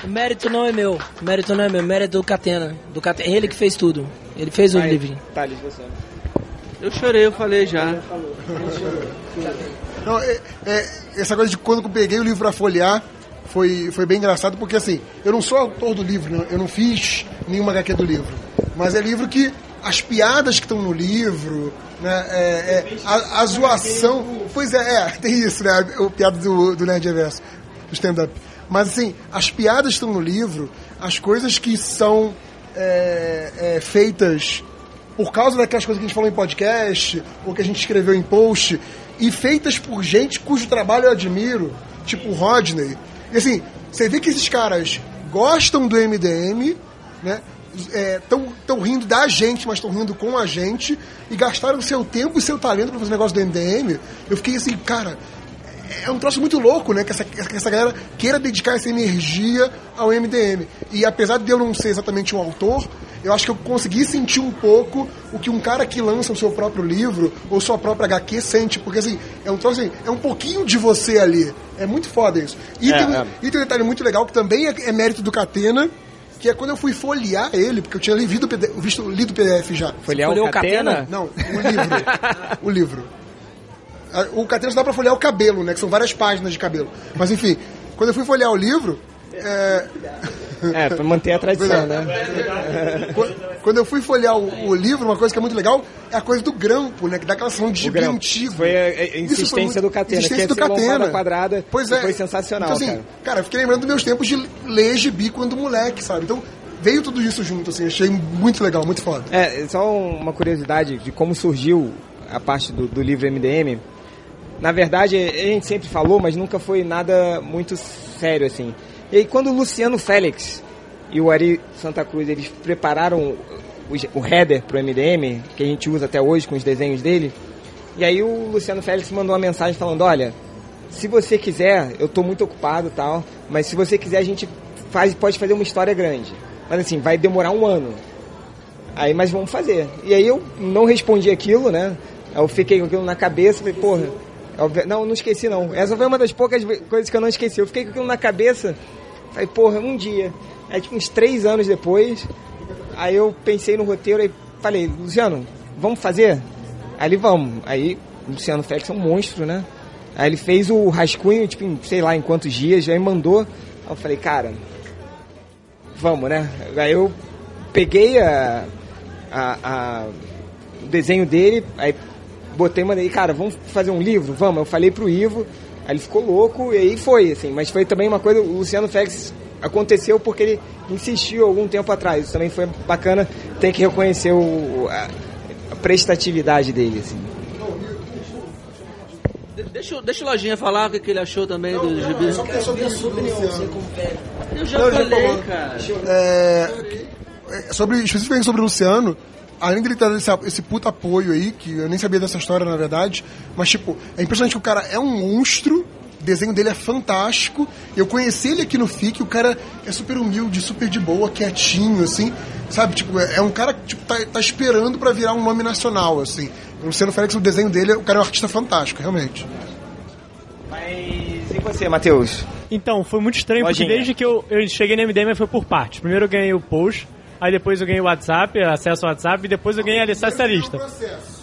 O mérito não é meu. O mérito não é meu. O mérito é do Catena. Do Catena. Ele que fez tudo. Ele fez o Aí, livro. Thales, você. Eu chorei, eu falei já. Não, é- é- essa coisa de quando eu peguei o livro pra folhear foi, foi bem engraçado, porque assim, eu não sou autor do livro, né? eu não fiz nenhuma HQ do livro. Mas é livro que as piadas que estão no livro, né? é- é, a, a zoação. Pois é, é, tem isso, né? O piada do, do Nerd Reverso, do stand-up. Mas assim, as piadas estão no livro, as coisas que são é, é, feitas por causa daquelas coisas que a gente falou em podcast, ou que a gente escreveu em post, e feitas por gente cujo trabalho eu admiro, tipo o Rodney. E assim, você vê que esses caras gostam do MDM, né? Estão tão rindo da gente, mas estão rindo com a gente, e gastaram seu tempo e seu talento para fazer o negócio do MDM. Eu fiquei assim, cara, é um troço muito louco, né? Que essa, que essa galera queira dedicar essa energia ao MDM. E apesar de eu não ser exatamente um autor, eu acho que eu consegui sentir um pouco o que um cara que lança o seu próprio livro ou sua própria HQ sente. Porque assim, é um troço assim, é um pouquinho de você ali. É muito foda isso. E, É, tem, um- é. e tem um detalhe muito legal que também é, é mérito do Catena. Que é quando eu fui folhear ele, porque eu tinha lido, visto, lido o PDF já. Folhear o Catena? Não, o livro. o livro. O Catena só dá pra folhear o cabelo, né? Que são várias páginas de cabelo. Mas enfim, quando eu fui folhear o livro. É, É, pra manter a tradição, né? Qu- Quando eu fui folhear o, o livro, uma coisa que é muito legal é a coisa do grampo, né? Que dá aquela sensação de grampo. antigo. Foi a- a foi insistência muito- do Catena, insistência do Catena. quadrada, Pois é. foi sensacional, Então, assim, cara. cara, eu fiquei lembrando dos meus tempos de ler gibi quando moleque, sabe? Então, veio tudo isso junto, assim. Achei muito legal, muito foda. É, só uma curiosidade de como surgiu a parte do, do livro MDM. Na verdade, a gente sempre falou, mas nunca foi nada muito sério, assim. E aí, quando o Luciano Félix e o Ari Santa Cruz, eles prepararam o, o header pro MDM, que a gente usa até hoje com os desenhos dele, e aí o Luciano Félix mandou uma mensagem falando, olha, se você quiser, eu tô muito ocupado tal, mas se você quiser, a gente faz, pode fazer uma história grande. Mas assim, vai demorar um ano. Aí, mas vamos fazer. E aí eu não respondi aquilo, né? Eu fiquei com aquilo na cabeça, falei, porra, não, não esqueci não. Essa foi uma das poucas coisas que eu não esqueci. Eu fiquei com aquilo na cabeça, falei, porra, um dia. Aí, tipo, uns três anos depois, aí eu pensei no roteiro e falei, Luciano, vamos fazer? Aí ele, vamos. Aí, o Luciano Félix é um monstro, né? Aí ele fez o rascunho, tipo, em, sei lá em quantos dias, aí mandou. Aí eu falei, cara, vamos, né? Aí eu peguei a, a, a- o desenho dele, aí botei mandei, cara, vamos fazer um livro? Vamos. Eu falei pro Ivo, aí ele ficou louco e aí foi, assim. Mas foi também uma coisa, o Luciano Félix aconteceu porque ele insistiu algum tempo atrás. Isso também foi bacana, tem que reconhecer o, a, a prestatividade dele, assim. De- Deixa, o- deixa o Lojinha falar o que, que ele achou também do gibi. Só porque é sobre isso, Luciano. Eu já Não, já falei, falou. cara. É, é, sobre, especificamente sobre o Luciano, além dele ter esse, esse puta apoio aí, que eu nem sabia dessa história na verdade, mas tipo, é impressionante que o cara é um monstro, o desenho dele é fantástico. Eu conheci ele aqui no FIC, o cara é super humilde, super de boa, quietinho, assim, sabe? Tipo, é, é um cara que tipo, tá, tá esperando pra virar um nome nacional, assim. O Luciano Félix, o desenho dele, o cara é um artista fantástico, realmente. Mas e você, Matheus? Então, foi muito estranho, porque desde que eu, eu cheguei no MDM foi por partes. Primeiro eu ganhei o post, aí depois eu ganhei o WhatsApp, acesso ao WhatsApp, e depois eu ganhei a licença lista.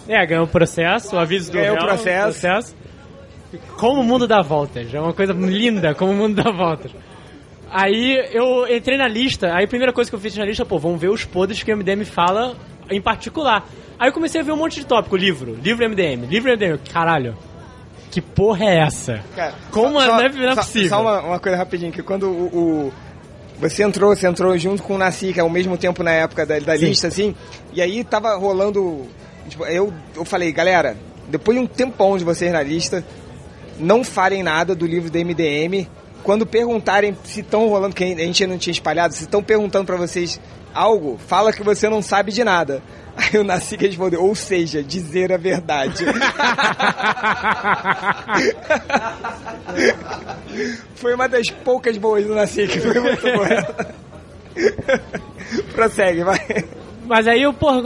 É, ganhou o processo, o aviso do Ganhou o processo. processo. Como o mundo dá voltas, é uma coisa linda, como o mundo dá voltas. Aí eu entrei na lista, aí a primeira coisa que eu fiz na lista, pô, vamos ver os podres que o MDM fala em particular. Aí eu comecei a ver um monte de tópico, livro, livro MDM, livro MDM, caralho, que porra é essa? Cara, Como só- não é, só- não é só- possível? Só uma, uma coisa rapidinho, que quando o, o- Você entrou, você entrou junto com o Nasci, que é ao mesmo tempo na época da, da lista, assim, e aí tava rolando. tipo, eu, eu falei, galera, depois de um tempão de vocês na lista, não falem nada do livro da MDM. Quando perguntarem se estão rolando, que a gente não tinha espalhado, se estão perguntando pra vocês algo, fala que você não sabe de nada. Aí o Nasci respondeu, ou seja, dizer a verdade. Foi uma das poucas boas do Nasci, que foi muito boa. Prossegue, vai. Mas aí, porra,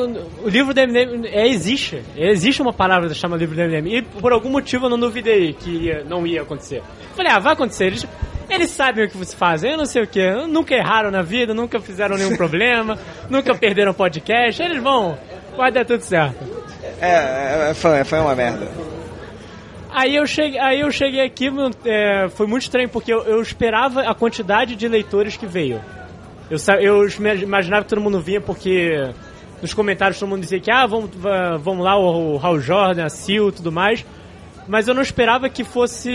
o livro do MDM é, existe. Existe uma palavra que chama livro do MDM. E por algum motivo eu não duvidei que ia- não ia acontecer. Falei, ah, vai acontecer. Eles, eles sabem o que vocês fazem, eu não sei o que. Nunca erraram na vida, nunca fizeram nenhum problema, nunca perderam podcast. Eles vão, vai dar tudo certo. É, é, foi, foi uma merda. Aí eu cheguei, aí eu cheguei aqui, é, foi muito estranho, porque eu, eu esperava a quantidade de leitores que veio. Eu, eu imaginava que todo mundo vinha porque nos comentários todo mundo dizia que ah, vamos, va- vamos lá, o, o Hal Jordan, a Sil e tudo mais. Mas eu não esperava que fosse.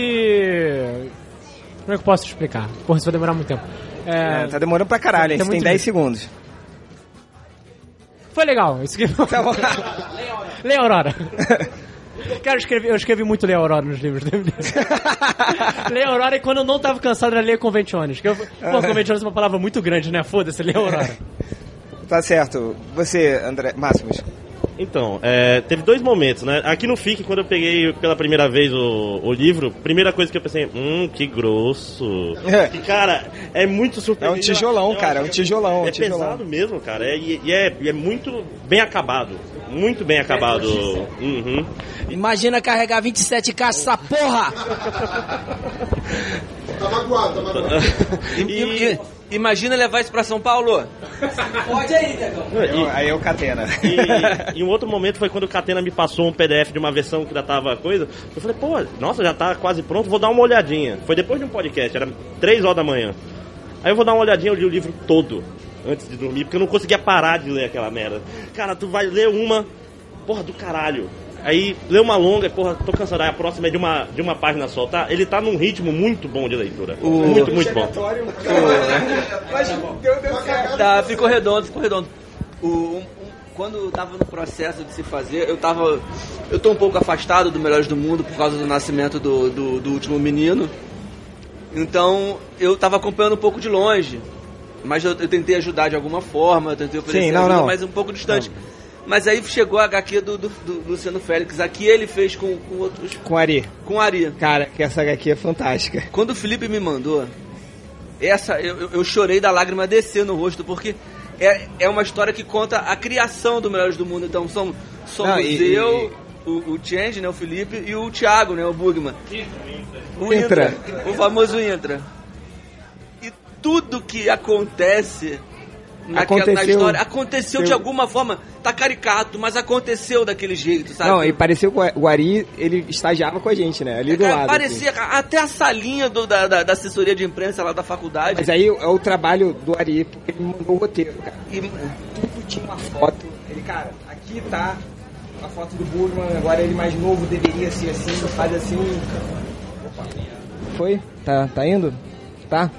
Como é que eu posso explicar? Porra, isso vai demorar muito tempo. É, É, tá demorando pra caralho? Tá tem muito 10 bem. segundos. Foi legal. Isso aqui foi... Tá bom. Leia Aurora. Cara, eu escrevi, eu escrevi muito Leia Aurora nos livros. Leia Aurora e quando eu não tava cansado era ler Conventiones. Que eu, pô, Conventiones é uma palavra muito grande, né? Foda-se, Leia Aurora. Tá certo. Você, André Máximos. Então, é, teve dois momentos, né? Aqui no FIC, quando eu peguei pela primeira vez o, o livro, primeira coisa que eu pensei, hum, que grosso. É. Que, cara, é muito É surpreendente. um tijolão, cara. É um acho tijolão. É um tijolão. pesado mesmo, cara. É, e, e é, e é muito bem acabado. Muito bem acabado. Uhum. Imagina carregar 27k essa porra! Tá magoado, tá magoado. I- i- imagina levar isso pra São Paulo. Pode aí, Negão. Eu- Aí é o Catena. E, e um outro momento foi quando o Catena me passou um PDF de uma versão que ainda tava coisa. Eu falei, pô, nossa, já tá quase pronto, vou dar uma olhadinha. Foi depois de um podcast, era 3 horas da manhã. Aí eu vou dar uma olhadinha, eu li o livro todo antes de dormir, porque eu não conseguia parar de ler aquela merda. Cara, tu vai ler uma, porra do caralho. Aí lê uma longa, porra, tô cansado. Aí a próxima é de uma, de uma página só, tá? Ele tá num ritmo muito bom de leitura. Muito, muito bom. Tá, ficou redondo, ficou redondo. O, um- um- quando eu tava no processo de se fazer, eu tava. Eu tô um pouco afastado do Melhores do Mundo por causa do nascimento do, do, do último menino. Então eu tava acompanhando um pouco de longe. Mas eu, eu tentei ajudar de alguma forma, eu tentei oferecer Sim, não, ajuda, não. mas um pouco distante. Mas aí chegou a HQ do, do, do Luciano Félix. Aqui ele fez com, com outros. Com Ari. Com Ari. Cara, que essa HQ é fantástica. Quando o Felipe me mandou, essa eu, eu- chorei da lágrima descer no rosto, porque é, é uma história que conta a criação do Melhores do Mundo. Então são, somos Não, e- eu, O, o Change, né, o Felipe, e o Thiago, né, o Bugman. O Intra. O famoso Intra. E tudo que acontece naquela, na Aconteceu. história aconteceu de alguma forma. Tá caricato, mas aconteceu daquele jeito, sabe? Não, e pareceu que o Ari, ele estagiava com a gente, né? Ali do Cara, lado. parecia assim. até a salinha do- da, da- da assessoria de imprensa lá da faculdade. Mas aí é o trabalho do Ari, porque ele mandou o roteiro, cara. E- Tudo tinha uma foto. Ele, cara, aqui tá a foto do Burman, agora ele mais novo deveria ser assim, faz assim. Opa. Foi? Tá, tá indo? Tá?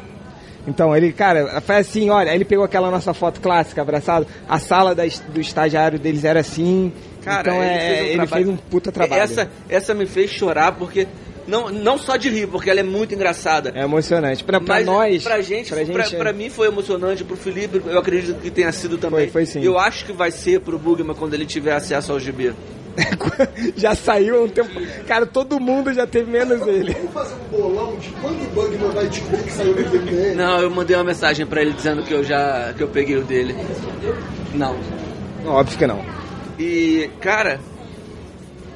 Então, ele, cara, faz assim, olha, ele pegou aquela nossa foto clássica, abraçado, a sala da, do estagiário deles era assim, Cara, então é, ele, trabalho- fez um puta trabalho. Essa, essa me fez chorar porque. Não, não só de rir, porque ela é muito engraçada. É emocionante. Pra, pra Mas nós, pra gente, pra pra, gente, é- pra mim foi emocionante, pro Felipe, eu acredito que tenha sido também. Foi, foi sim. Eu acho que vai ser pro Bugman quando ele tiver acesso ao GB. já saiu há um tempo. Cara, todo mundo já teve menos ele. Vamos fazer um bolão de quando o Bugman vai descobrir que saiu do DPN? Não, eu mandei uma mensagem pra ele dizendo que eu já que eu peguei o dele. Não. Óbvio que não. E, cara,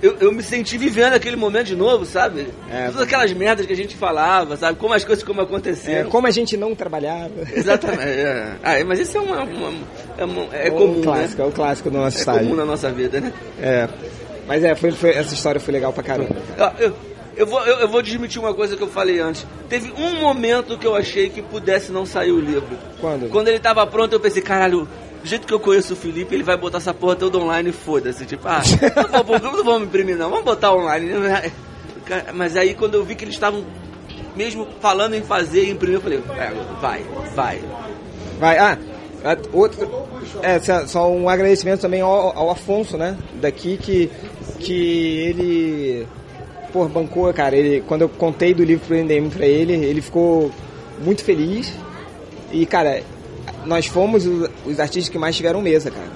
eu, eu me senti vivendo aquele momento de novo, sabe? É. Todas aquelas merdas que a gente falava, sabe? Como as coisas como É, aconteceram. como a gente não trabalhava. Exatamente. é. Ah, mas isso é uma, uma- é, uma- é o comum, clássico, né? é o clássico do nosso É estágio. comum na nossa vida, né? É. Mas é, foi, foi- essa história foi legal pra caramba. Ó, Eu, eu, vou, eu, eu vou desmentir uma coisa que eu falei antes. Teve um momento que eu achei que pudesse não sair o livro. Quando? Quando ele tava pronto, eu pensei, caralho, do jeito que eu conheço o Felipe, ele vai botar essa porra toda online e foda-se. Tipo, ah, não, vou- não vamos imprimir não, vamos botar online. Cara, Mas aí quando eu vi que eles estavam mesmo falando em fazer e imprimir, eu falei, é, vai, vai. Vai, ah, ah, outro. É, só um agradecimento também ao, ao Afonso, né? Daqui que, que ele. Pô, bancou, cara. Ele, quando eu contei do livro pro NDM pra ele, ele ficou muito feliz. E, cara, nós fomos os, artistas que mais tiveram mesa, cara.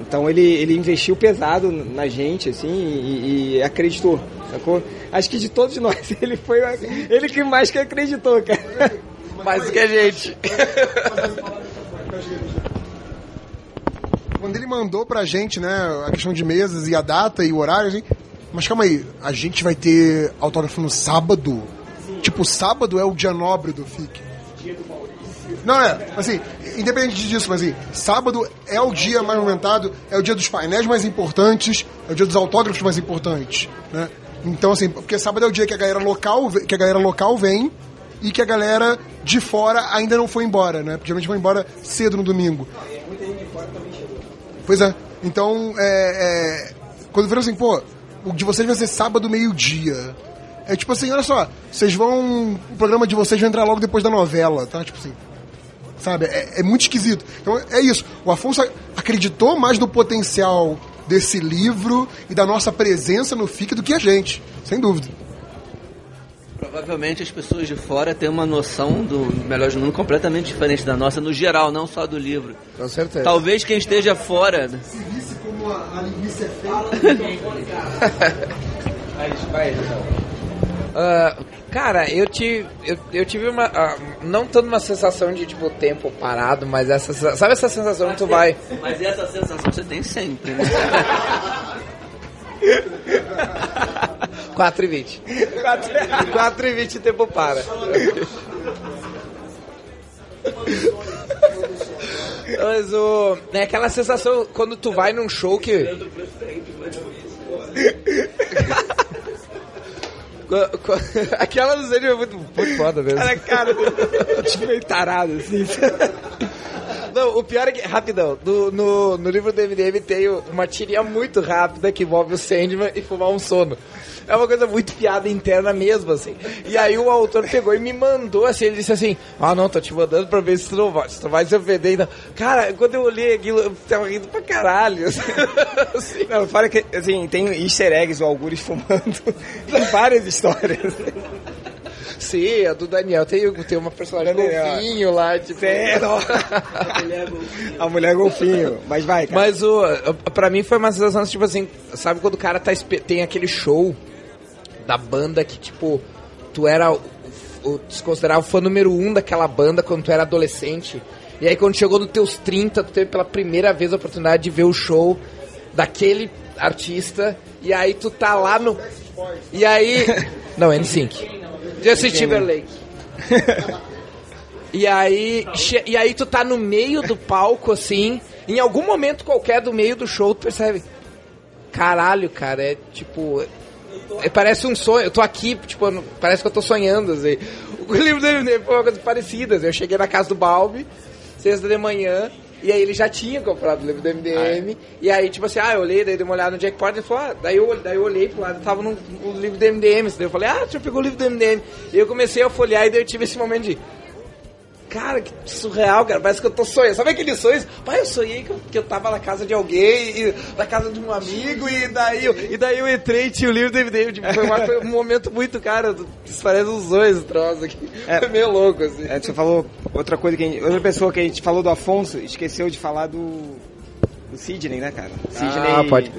Então ele, ele investiu pesado na gente, assim, e, e acreditou, sacou? Acho que de todos nós, ele foi a- ele que mais que acreditou, cara. Mais do que a gente. Quando ele mandou pra gente, né, a questão de mesas e a data e o horário, assim, mas calma aí, a gente vai ter autógrafo no sábado? Tipo, sábado é o dia nobre do FIC. Não, é, assim, independente disso, mas assim, sábado é o dia mais movimentado, é o dia dos painéis mais importantes, é o dia dos autógrafos mais importantes, né? Então, assim, porque sábado é o dia que a galera local, que a galera local vem e que a galera de fora ainda não foi embora, né? Porque geralmente vai embora cedo no domingo. Pois é. Então, é, é, quando viram assim, pô, o de vocês vai ser sábado meio-dia. É tipo assim, olha só, vocês vão. O programa de vocês vai entrar logo depois da novela, tá? Tipo assim. Sabe? É, é muito esquisito. Então é isso. O Afonso acreditou mais no potencial desse livro e da nossa presença no FIC do que a gente, sem dúvida. Provavelmente as pessoas de fora têm uma noção do Melhor do Mundo completamente diferente da nossa, no geral, não só do livro. Com certeza. Talvez quem esteja fora. Se visse como a, linguiça é Ah, cara, eu tive, eu, eu tive uma. ah, não tanto uma sensação de tipo tempo parado, mas essa. Sabe essa sensação que tu vai. Mas essa sensação você tem sempre, né? 4 e 20. 4 e 20 tempo para. Mas o. É aquela sensação quando tu vai num show que. Aquela do Zé é muito, muito foda mesmo. Cara, cara, tipo meio tarado, assim. Não, o pior é que, rapidão, no, no, no livro do MDM tem uma tirinha muito rápida que envolve o Sandman e fumar um sono. É uma coisa muito piada interna mesmo, assim. E aí o autor pegou e me mandou, assim, ele disse assim, ah não, tô te mandando pra ver se tu não vai, se tu vai se ofender. Então, cara, quando eu olhei aquilo, eu tava rindo pra caralho. assim. Não, fora que, assim, tem easter eggs, o Algures fumando. Tem várias histórias. Sim, a do Daniel tem, tem uma personagem Daniel. golfinho lá, tipo... É, não. A mulher golfinho. Mas vai, cara. Mas o, pra mim foi uma sensação tipo assim, sabe quando o cara tá tem aquele show da banda que tipo tu era o, se considerava o fã número um daquela banda quando tu era adolescente. E aí quando chegou nos teus 30, tu teve pela primeira vez a oportunidade de ver o show daquele artista e aí tu tá lá no E aí não, NSYNC. Justin Timberlake. E aí, e aí tu tá no meio do palco, assim, em algum momento qualquer do meio do show, tu percebe. Caralho, cara, é tipo. é- parece um sonho. Eu tô aqui, tipo, parece que eu tô sonhando, assim. O livro dele foi uma coisa parecida. assim. Eu cheguei na casa do Balbi, sexta de manhã, e aí ele já tinha comprado o livro do MDM. E aí, tipo assim, ah, eu olhei, daí dei uma olhada no Jackpot e falou, ah, daí eu, daí eu olhei pro lado, tava no, no livro do MDM. Daí eu falei, ah, você pegou o livro do MDM. E eu comecei a folhear e daí eu tive esse momento de. Cara, que surreal, cara. Parece que eu tô sonhando. Sabe aqueles sonhos? Pai, eu sonhei que eu, que eu tava na casa de alguém, e, na casa de um amigo, e daí eu, e daí eu entrei e tinha o livro do DVD. Tipo, foi, uma- foi um momento muito, cara. Isso parece uns sonhos, troço aqui. É. Foi meio louco, assim. É, você falou outra coisa que a gente, outra pessoa que a gente falou do Afonso, esqueceu de falar do, do Sidney, né, cara? Sidney, Ah, pode.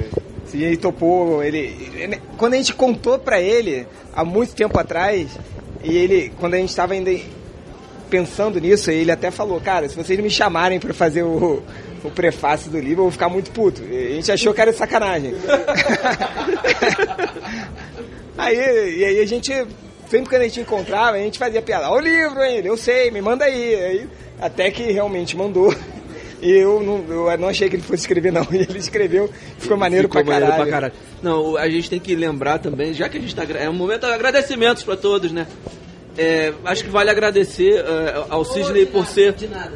Sidney topou, ele, ele- quando a gente contou pra ele há muito tempo atrás, e ele, quando a gente tava ainda pensando nisso, ele até falou, cara, se vocês me chamarem pra fazer o, o prefácio do livro, eu vou ficar muito puto. E a gente achou que era sacanagem. aí, e aí a gente, sempre que a gente encontrava, a gente fazia piada, ó o livro, hein? Eu sei, me manda aí. aí até que realmente mandou. E eu não, eu não achei que ele fosse escrever, não. E ele escreveu, ficou maneiro, Ficou pra, maneiro caralho. pra caralho. Não, a gente tem que lembrar também, já que a gente tá. É um momento de agradecimentos pra todos, né? É, acho que vale agradecer é, ao Sidney por ser. De nada.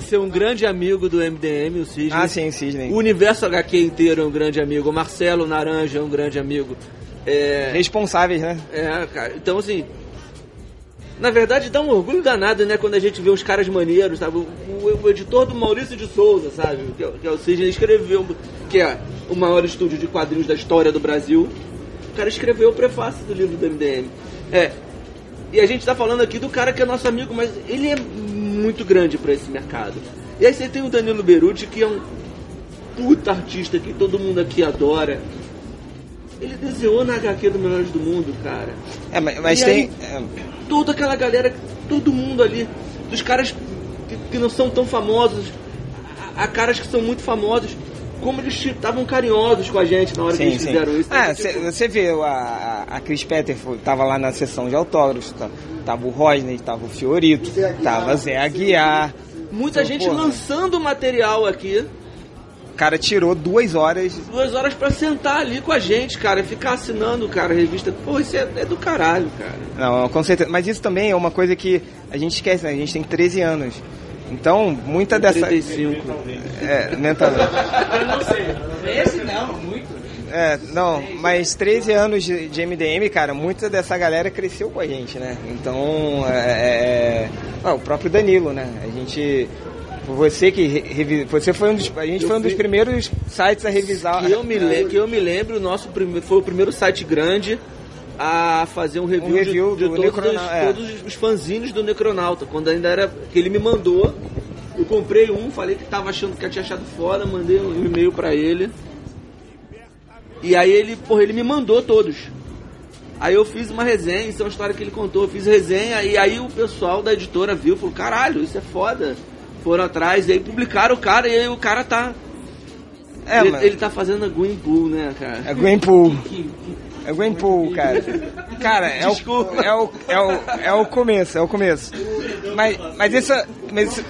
Ser um grande amigo do MDM, o Sidney. Ah, sim, Sidney. O universo HQ inteiro é um grande amigo. O Marcelo Naranja é um grande amigo. É, Responsáveis, né? é, cara. Então, assim. Na verdade, dá um orgulho danado, né? Quando a gente vê uns caras maneiros, sabe? O, o- o editor do Maurício de Souza, sabe? Que, é o- que é o Sidney escreveu, que é o maior estúdio de quadrinhos da história do Brasil. O cara escreveu o prefácio do livro do MDM. É. E a gente tá falando aqui do cara que é nosso amigo, mas ele é muito grande pra esse mercado. E aí você tem o Danilo Beruti, que é um puta artista que todo mundo aqui adora. Ele desenhou na HQ do Melhores do Mundo, cara. É, mas, mas tem. aí? é, Toda aquela galera, todo mundo ali, dos caras que, que não são tão famosos, a, a caras que são muito famosos, como eles estavam carinhosos com a gente na hora que Sim, eles sim. fizeram isso. Ah, Então, cê- tipo, você vê, a, a, Chris Petter foi- tava lá na sessão de autógrafos, tá- tava o Rosney, tava o Fiorito, tava Zé Aguiar. muita Então, gente porra. lançando material aqui, O cara tirou duas horas. duas horas pra sentar ali com a gente, cara, ficar assinando, cara, a revista. Pô, isso é, é do caralho, cara. Não, com certeza. Mas isso também é uma coisa que a gente esquece, né? A gente tem 13 anos. Então, muita dessa. 35. É, mentalmente. Esse não, muito. É, não, mas 13 anos de, de MDM, cara, muita dessa galera cresceu com a gente, né? Então, é, é, ah, o próprio Danilo, né? A gente, você que você foi um dos, a gente foi um dos primeiros sites a revisar. Que eu me, le- que eu me lembro, o nosso primeiro, foi o primeiro site grande a fazer um review, Um review de, de do todos, os, é. todos os fanzines do Necronauta. Quando ainda era. que ele me mandou. Eu comprei um, falei que tava achando que eu tinha achado foda, mandei um e-mail pra ele. E aí ele, porra, ele me mandou todos. Aí eu fiz uma resenha, isso é uma história que ele contou, eu fiz resenha e aí o pessoal da editora viu, falou, caralho, isso é foda. Foram atrás, e aí publicaram o cara, e aí o cara tá. É, ele, mas- ele tá fazendo a Green Pool, né, cara? É Gwenpool. É Gwenpool, cara. Cara, é o, é, o, é, o, é o começo, é o começo. Mas, mas isso. Mas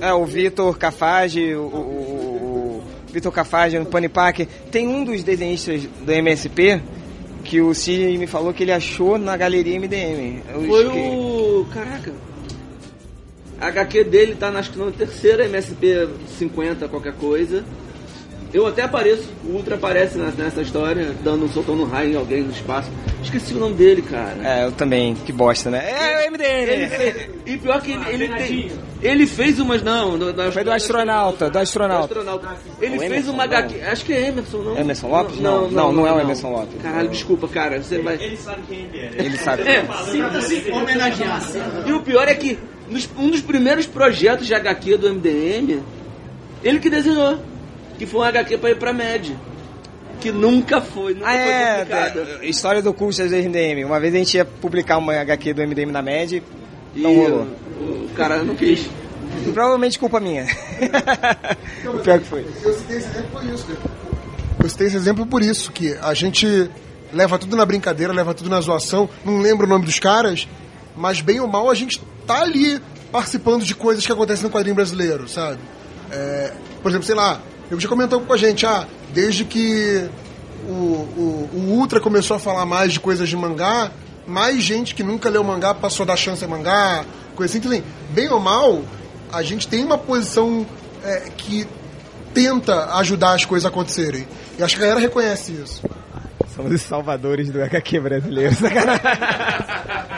é, o Vitor Cafage, o, o, o- o Vitor Cafage no Pony Park. Tem um dos desenhistas do MSP que o Cid me falou que ele achou na galeria MDM. Eu Foi o. Caraca. A HQ dele tá acho que na terceira MSP 50, qualquer coisa. Eu até apareço, o Ultra aparece nessa história, dando um soltando um raio em alguém no espaço. Esqueci o nome dele, cara. É, eu também, que bosta, né? É o MDM! Ele e pior que ele, ele tem. Ele fez umas. Não, do, da- Foi do astronauta, do astronauta. do astronauta. Ele O fez Emerson, uma não? HQ. Acho que é Emerson, não? Emerson Lopes? Não, não, não é o Emerson Lopes. Caralho, desculpa, cara. Você vai. Ele sabe quem ele é. Ele sabe. É, E o pior é que nos- um dos primeiros projetos de HQ do MDM, ele que desenhou. Que foi um HQ pra ir pra MED. Que nunca foi, nunca Ah, é, foi publicada. da- história do curso do MDM. Uma vez a gente ia publicar uma HQ do MDM na MED, E não rolou. o cara não quis. Provavelmente culpa minha. o pior que foi. Eu citei esse exemplo por isso, cara. Eu citei esse exemplo por isso, que a gente leva tudo na brincadeira, leva tudo na zoação, não lembra o nome dos caras, mas bem ou mal a gente tá ali participando de coisas que acontecem no quadrinho brasileiro, sabe? É, por exemplo, sei lá, eu já comentou com a gente, ah, desde que o, o, o Ultra começou a falar mais de coisas de mangá, mais gente que nunca leu mangá passou a dar chance a mangá, coisa assim. Então, assim, bem ou mal, a gente tem uma posição é, que tenta ajudar as coisas a acontecerem. E acho que a galera reconhece isso. Somos os salvadores do HQ brasileiro.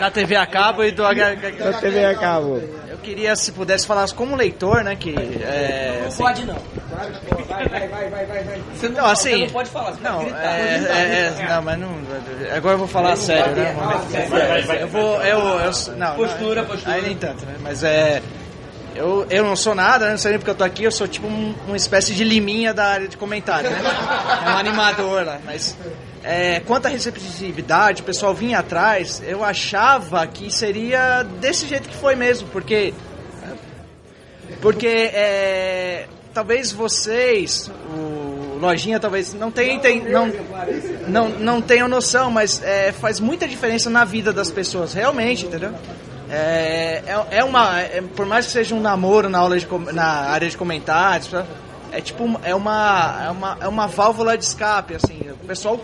Da TV a cabo e do H... Da TV a cabo. Eu queria, se pudesse falar como leitor, né, que... É, assim, Pode não. Não, assim... Você não pode falar, você Não, vai é, gritar. é, é, não, mas não... Agora eu vou falar sério, né? Eu vou... Eu, eu, não, Postura, não, postura. Aí nem tanto, né? Mas é... Eu, eu não sou nada, né? não sei nem porque eu tô aqui, eu sou tipo um- uma espécie de liminha da área de comentário, né? É um animador lá, mas... É, quanto à receptividade, o pessoal vinha atrás, eu achava que seria desse jeito que foi mesmo, porque porque é, talvez vocês, o Lojinha talvez não tenham, tem, não, não, não tenham noção, mas é, faz muita diferença na vida das pessoas, realmente, entendeu? É, é, é uma, é- por mais que seja um namoro na, aula de, na área de comentários, tá? é tipo é uma, é uma, é uma válvula de escape, assim, o pessoal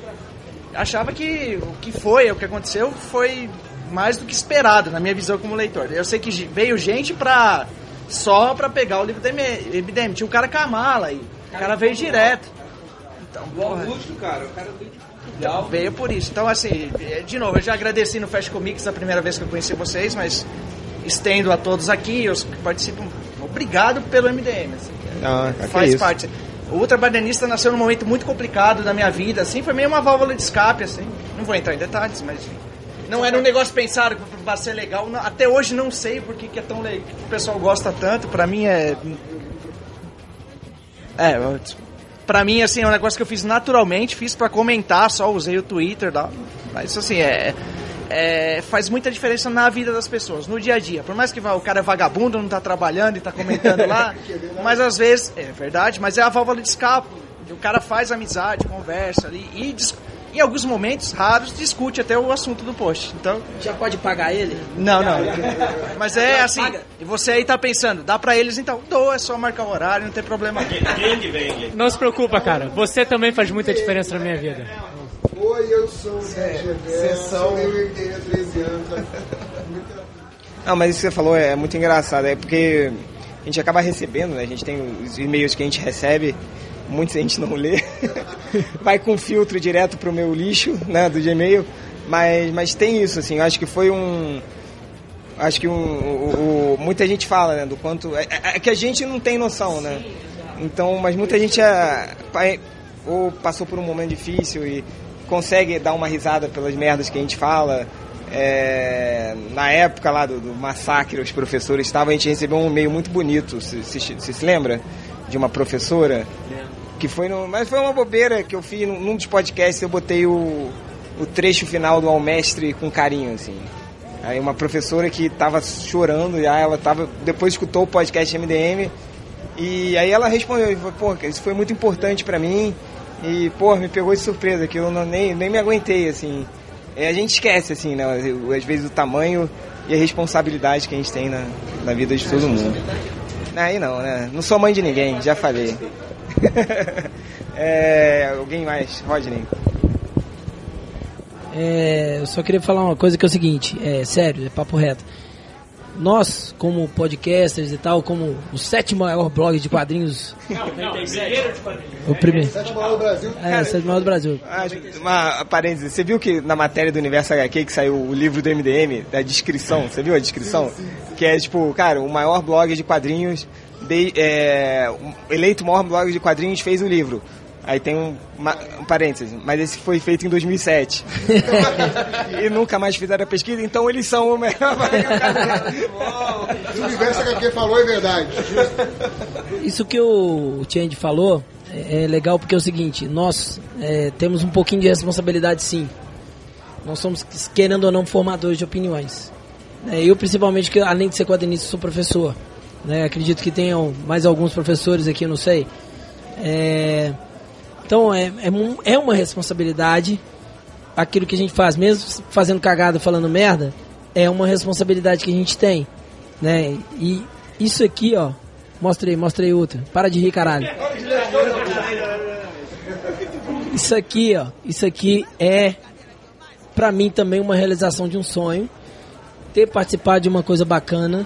achava que o que foi, o que aconteceu foi mais do que esperado, na minha visão como leitor. Eu sei que veio gente pra só pra pegar o livro do MDM. Tinha um cara com a mala aí. O cara veio direto. Então, O Augusto, cara, o cara veio de então, veio por isso. Então, assim, é, de novo, eu já agradeci no Fast Comics na primeira vez que eu conheci vocês, mas estendo a todos aqui, os que participam, obrigado pelo MDM. assim, Ah, que faz isso. parte. O Ultrabadenista nasceu num momento muito complicado da minha vida, assim, foi meio uma válvula de escape, assim. Não vou entrar em detalhes, mas não era um negócio pensado pra ser legal. Até hoje não sei por que, é tão legal, o pessoal gosta tanto. Pra mim é. É, pra mim, assim, é um negócio que eu fiz naturalmente, fiz pra comentar, só usei o Twitter lá. Mas, assim, é. É, faz muita diferença na vida das pessoas, no dia a dia. Por mais que o cara é vagabundo, não tá trabalhando e tá comentando lá, mas às vezes, é verdade, mas é a válvula de escape. O cara faz amizade, conversa ali e em alguns momentos raros discute até o assunto do post. Então, Já pode pagar ele? não, não. Mas é assim, e você aí tá pensando, dá pra eles então, dou, é só marcar o horário, não tem problema. Não se preocupa, cara. Você também faz muita diferença na minha vida. Oi, eu sou o Sessão. Eu há 13 anos. Não, mas isso que você falou é muito engraçado, é porque a gente acaba recebendo, né? A gente tem os e-mails que a gente recebe muita gente não lê. Vai com filtro direto pro meu lixo, né, do Gmail. Mas, mas tem isso, assim, eu acho que foi um. Acho que um, o, o- muita gente fala, né, do quanto. É, é- é que a gente não tem noção, né? Então, mas muita gente é, vai- ou passou por um momento difícil e consegue dar uma risada pelas merdas que a gente fala. É, na época lá do, do massacre, os professores estavam, a gente recebeu um e-mail muito bonito. Se, se, se lembra? De uma professora? Que foi no, mas foi uma bobeira que eu fiz num, num dos podcasts, eu botei o, o trecho final do Almestre com carinho, assim. Aí uma professora que tava chorando, já ela tava, depois escutou o podcast MDM, e aí ela respondeu, e pô, isso foi muito importante pra mim, e, pô, me pegou de surpresa, que eu não, nem, nem me aguentei, assim. É, a gente esquece, assim, né, às vezes o tamanho e a responsabilidade que a gente tem na, na vida de todo mundo. Aí não, né, não sou mãe de ninguém, já falei. é, alguém mais? Rodney? É, eu só queria falar uma coisa que é o seguinte, é sério, é papo reto. Nós, como podcasters e tal, como o sétimo maior blog de quadrinhos, o primeiro, Sétimo maior do Brasil. é, o sétimo maior do Brasil. Ah, Uma parêntese, você viu que na matéria do Universo HQ que saiu o livro do MDM, da descrição, você viu a descrição? Que é tipo, cara, o maior blog de quadrinhos, de, é, eleito o maior blog de quadrinhos fez o livro. Aí tem um, uma- um parêntese, mas esse foi feito em 2007. e nunca mais fizeram a pesquisa, então eles são o melhor. O universo HQ falou, é verdade. Isso que o Change falou é, é legal porque é o seguinte, nós é, temos um pouquinho de responsabilidade sim. Nós somos, querendo ou não, formadores de opiniões. É, eu, principalmente, que além de ser quadrinista, sou professor. né? Acredito que tenham mais alguns professores aqui, eu não sei. É, então, é, é, é uma responsabilidade aquilo que a gente faz, mesmo fazendo cagada, falando merda, é uma responsabilidade que a gente tem, né? E isso aqui, ó, mostra aí outra. Para de rir, caralho. Isso aqui, ó, isso aqui é pra mim também uma realização de um sonho. Ter participado de uma coisa bacana,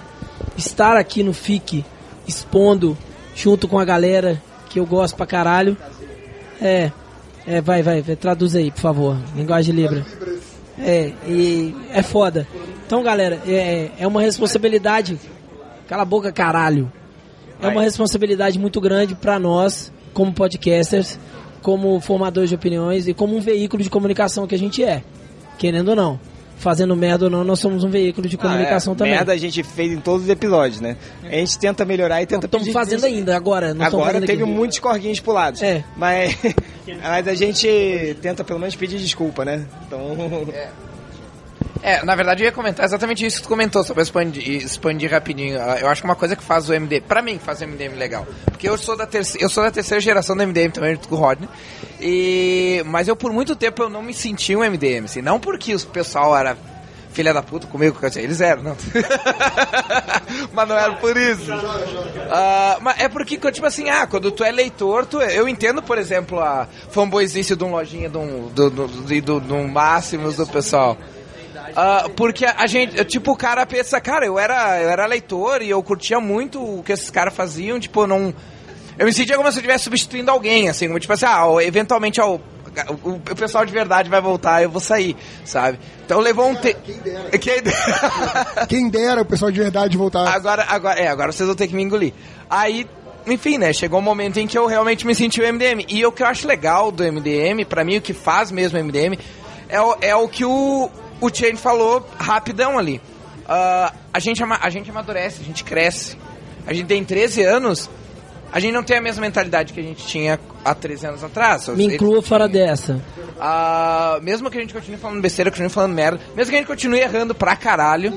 estar aqui no FIC expondo junto com a galera que eu gosto pra caralho. É, é, vai, vai, vai, traduz aí, por favor. Linguagem Libra. É, e é foda. Então, galera, é, é uma responsabilidade. Cala a boca, caralho. É uma responsabilidade muito grande pra nós, como podcasters, como formadores de opiniões e como um veículo de comunicação que a gente é. Querendo ou não. Fazendo merda ou não, nós somos um veículo de comunicação Ah, é, também. Merda a gente fez em todos os episódios, né? A gente tenta melhorar e tenta Estamos pedir fazendo ainda, agora. Não estamos Agora teve aqui. muitos corguinhos pulados. É. Mas, mas a gente tenta pelo menos pedir desculpa, né? Então. É, na verdade eu ia comentar exatamente isso que tu comentou, pra expandir, expandir rapidinho. Ah, Eu acho que uma coisa que faz o MDM, pra mim, que faz o MDM legal. Porque eu sou da terceira, eu sou da terceira geração do MDM também, junto com o Rodney. E, mas eu por muito tempo eu não me senti um MDM, assim, não porque o pessoal era filha da puta comigo, dizer, eles eram, não. mas não era por isso. Ah, mas é porque, tipo assim, ah, quando tu é leitor, tu, eu entendo, por exemplo, a fanboyzice de um lojinha, de um, do, do, do, do, do Máximos do pessoal. Ah, porque a gente, tipo, o cara pensa, cara, eu era, eu era leitor e eu curtia muito o que esses caras faziam, tipo, eu não. Eu me sentia como se eu estivesse substituindo alguém, assim, como tipo assim, ah, eventualmente ó, o, o, o pessoal de verdade vai voltar, eu vou sair, sabe? Então levou um tempo. Quem dera. Quem dera o pessoal de verdade voltar. Agora, agora, é, agora vocês vão ter que me engolir. Aí, enfim, né, chegou um momento em que eu realmente me senti o MDM. E o que eu acho legal do MDM, pra mim, o que faz mesmo o MDM, é o, é o que o, o Chain falou rapidão ali. Ah, a, gente, a gente amadurece, a gente cresce. A gente tem 13 anos, a gente não tem a mesma mentalidade que a gente tinha há 13 anos atrás. Me inclua fora dessa. Ah, mesmo que a gente continue falando besteira, continue falando merda, mesmo que a gente continue errando pra caralho,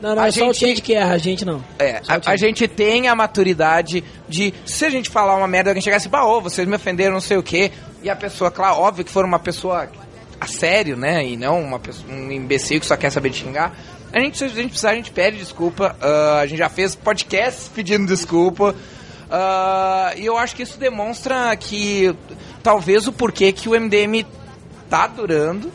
Não, não, A é só o gente- Change que erra, a gente não. é, a, a gente tem a maturidade de, se a gente falar uma merda, alguém chegar assim, bah, ô, vocês me ofenderam, não sei o quê, e a pessoa, claro, óbvio que for uma pessoa a sério, né, e não uma pessoa, um imbecil que só quer saber de xingar, a gente, se a gente precisar, a gente pede desculpa, ah, a gente já fez podcasts pedindo desculpa, ah, e eu acho que isso demonstra que, talvez, o porquê que o MDM tá durando,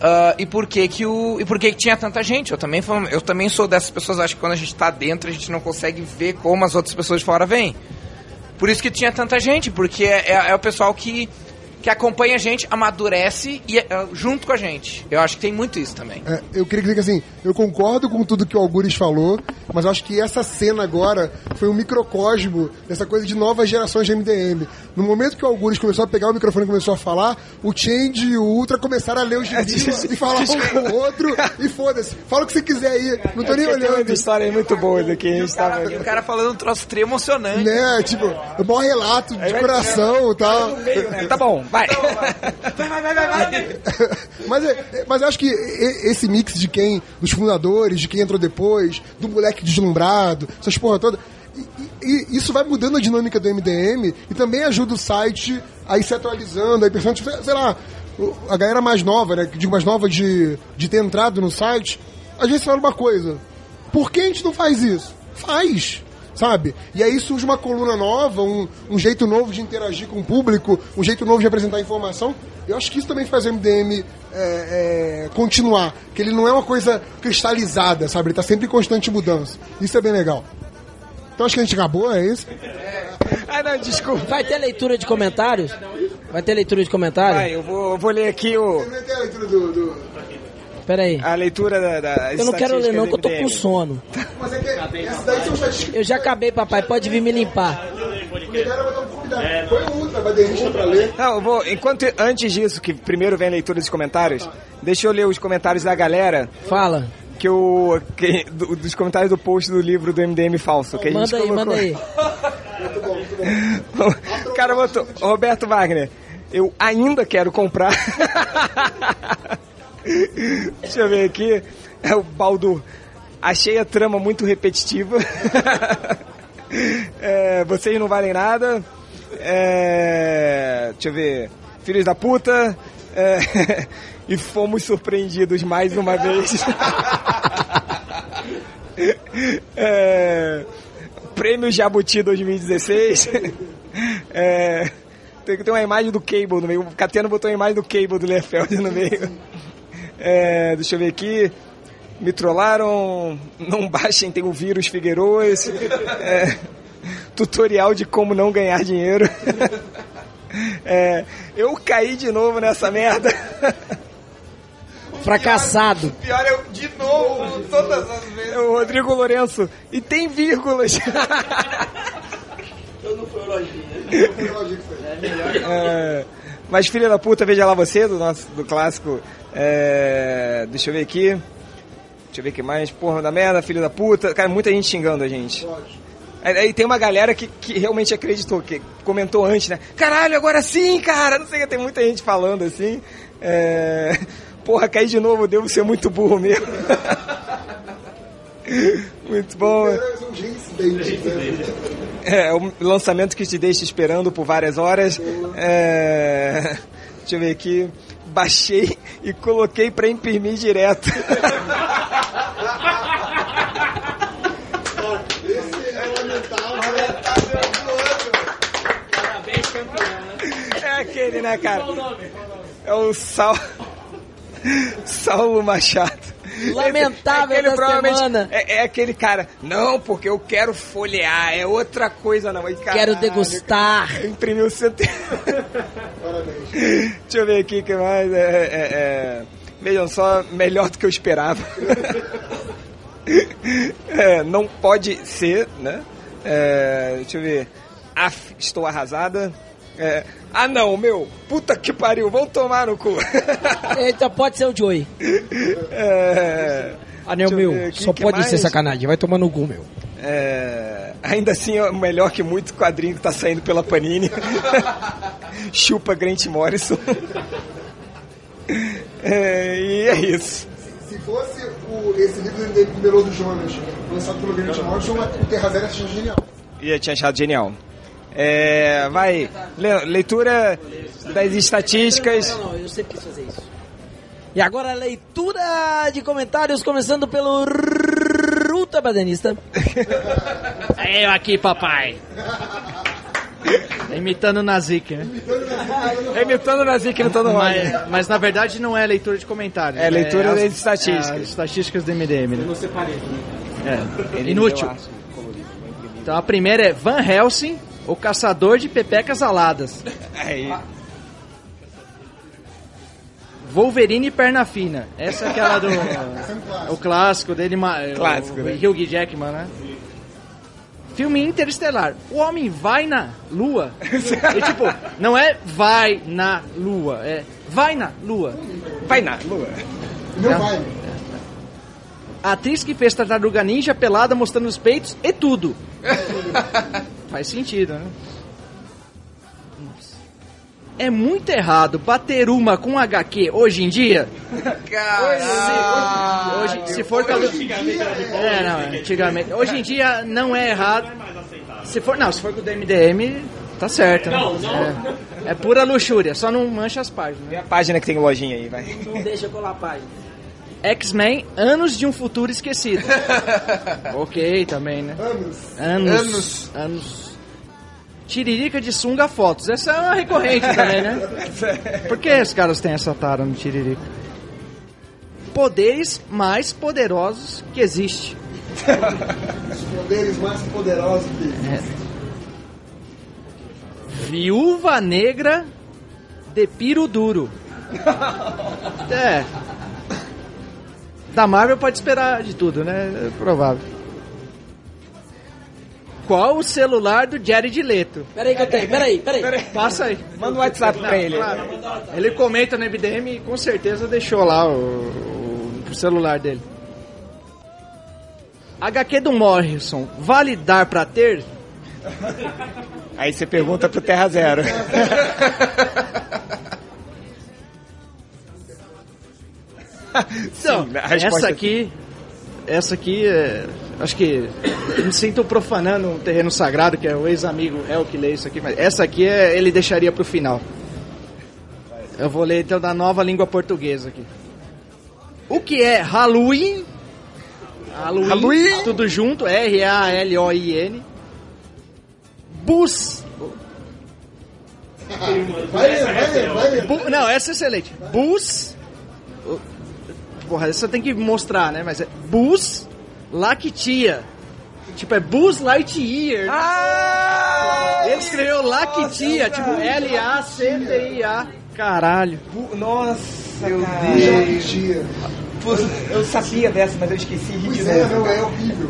ah, e por que o e por que tinha tanta gente? Eu também eu também sou dessas pessoas acho que quando a gente tá dentro a gente não consegue ver como as outras pessoas de fora veem. Por isso que tinha tanta gente, porque é, é- é o pessoal que, que acompanha a gente, amadurece e, é, junto com a gente. Eu acho que tem muito isso também. É, eu queria dizer que assim, eu concordo com tudo que o Algures falou, mas eu acho que essa cena agora foi um microcosmo dessa coisa de novas gerações de MDM. No momento que o Algures começou a pegar o microfone e começou a falar, o Change e o Ultra começaram a ler os gibis e falar um com o outro e foda-se. Fala o que você quiser aí, não tô nem Tem olhando. umas histórias muito boas aqui, a gente tava... O cara falando um troço trem emocionante. Né, tipo, o maior relato de coração e tal. Tá bom, vai. mas, é- mas eu acho que esse mix de quem, dos fundadores, de quem entrou depois, do moleque deslumbrado, essas porra toda, e, isso vai mudando a dinâmica do MDM e também ajuda o site a ir se atualizando, aí pensando, tipo, sei lá, a galera mais nova, né, que digo mais nova de, de ter entrado no site, às vezes fala uma coisa, por que a gente não faz isso? Faz! Sabe? E aí surge uma coluna nova, um, um jeito novo de interagir com o público, um jeito novo de apresentar informação. Eu acho que isso também faz o MDM é, é, continuar. Que ele não é uma coisa cristalizada, sabe? Ele tá sempre em constante mudança. Isso é bem legal. Então acho que a gente acabou, é isso? Ah, não, desculpa. Vai ter leitura de comentários? Vai ter leitura de comentários? Vai, eu vou, eu vou ler aqui o, Não tem a leitura do. do- Pera aí. a leitura da, da Eu não quero ler não, que eu tô com sono. Mas é que essas daí são estatísticas. Eu já acabei, papai. Pode vir me limpar. Vai um. Põe o Ultra, baterista pra ler. Não, eu vou. Enquanto antes disso, que primeiro vem a leitura dos comentários, deixa eu ler os comentários da galera. Fala. Que o. Que, do- dos comentários do post do livro do MDM falso. Que a gente Manda aí, colocou. manda aí. o cara botou. Roberto Wagner, eu ainda quero comprar. Deixa eu ver aqui. É o Baldur. Achei a trama muito repetitiva. É, vocês não valem nada. É, deixa eu ver. Filhos da puta. É, e fomos surpreendidos mais uma vez. É, Prêmio Jabuti 2016. É, tem que ter uma imagem do Cable no meio. O Catena botou a imagem do Cable do Lefeld no meio. É, deixa eu ver aqui. Me trollaram. Não baixem, tem o vírus Figueiroas. É, tutorial de como não ganhar dinheiro. É, eu caí de novo nessa merda. Fracassado. Pior é o de novo, todas as vezes. É o Rodrigo Lourenço. E tem vírgulas. Eu não fui elogio, É, mas filha da puta, veja lá você, do nosso do clássico. É, deixa eu ver aqui. Deixa eu ver o que mais. Porra da merda, filha da puta. Cara, muita gente xingando a gente. Aí aí tem uma galera que, que realmente acreditou, que comentou antes, né? Caralho, agora sim, cara! Não sei tem muita gente falando assim. É, porra, caí de novo, devo ser muito burro mesmo. muito bom. Né? É, o lançamento que te deixa esperando por várias horas. É, deixa eu ver aqui. Baixei e coloquei pra imprimir direto. Esse é lamentável. É aquele, né, cara? É o Sal... Saulo Machado. Lamentável Aquele da provavelmente semana. É, é aquele cara, não, porque eu quero folhear, é outra coisa não. E, Quero caralho, degustar. Imprimiu cento... Deixa eu ver aqui o que mais. É, é, é, Vejam só, melhor do que eu esperava. É, não pode ser, né? É, deixa eu ver. Af, estou arrasada. É, ah não, meu, puta que pariu, vão tomar no cu. Eita, pode ser o Joey. É, Anel deixa eu meu, aqui, só que pode mais? ser sacanagem. Vai tomar no cu, meu. É, ainda assim é melhor que muito quadrinho que tá saindo pela Panini. Chupa Grant Morrison. É, e é isso. Se fosse o, esse livro do MDM do Jonas, lançado pelo Grant Morrison, o Terra Zero seria genial. E eu tinha achado genial. É, vai, le- leitura das estatísticas. Não, não, eu sempre quis fazer isso. E agora a leitura de comentários, começando pelo Ruta Badanista. É eu aqui, papai. Imitando o Nazik, né? Imitando o Nazik, imitando o Roger. Mas, mas na verdade não é leitura de comentários. É leitura as- das estatísticas. é, as estatísticas do MDM, né? Eu separei também. É. Inútil. Então a primeira é Van Helsing, O caçador de pepecas aladas. Aí. Wolverine e perna fina. Essa é aquela do. o clássico dele. Clássico, o, né? Hugh Jackman, né? Filme interestelar. O homem vai na lua. e, tipo, não é vai na lua, é vai na lua. Vai na lua. Não É. vai. A atriz que fez Tartaruga Ninja pelada mostrando os peitos e tudo. Faz sentido, né? É muito errado bater uma com HQ hoje em dia. Caralho. Hoje, se for pelo... É, não, antigamente. Hoje em dia não é errado. Se for, não, se for com o DMDM, tá certo. né? É, é pura luxúria, só não mancha as páginas. Vê a página que tem lojinha aí, vai. Não deixa eu colar a página. X-Men, anos de um futuro esquecido. ok, também, né? Anos. Anos. Anos. Anos. Tiririca de sunga fotos. Essa é uma recorrente também, né? Por que os caras têm essa tara no Tiririca? Poderes mais poderosos que existe. Os poderes mais poderosos que Viúva Negra de Piro Duro. É. Da Marvel pode esperar de tudo, né? É provável. Qual o celular do Jared Leto? Peraí que eu tenho, peraí, peraí. Passa aí. Manda um WhatsApp pra ele. Claro. Ele comenta no MDM e com certeza deixou lá o, o celular dele. HQ do Morrison, vale dar pra ter? Aí você pergunta pro Terra Zero. Então, Sim, essa aqui, essa aqui, é, acho que eu me sinto profanando um terreno sagrado, que é o ex-amigo El que lê isso aqui, mas essa aqui é, ele deixaria pro final. Eu vou ler então da nova língua portuguesa aqui. O que é Halloween? Halloween, Halloween. tudo junto, R-A-L-O-I-N. Bus. Vai vai vai. Bu- não, essa é excelente. Bus. Porra, essa tem que mostrar, né? Mas é Bus Lactia. Tipo, é Bus Lightyear. Ele escreveu Lactia, tipo L-A-C-T-I-A. Caralho. Bu- Nossa, Já cara. dia. Eu sabia dessa, mas eu esqueci Pois é, não, é horrível.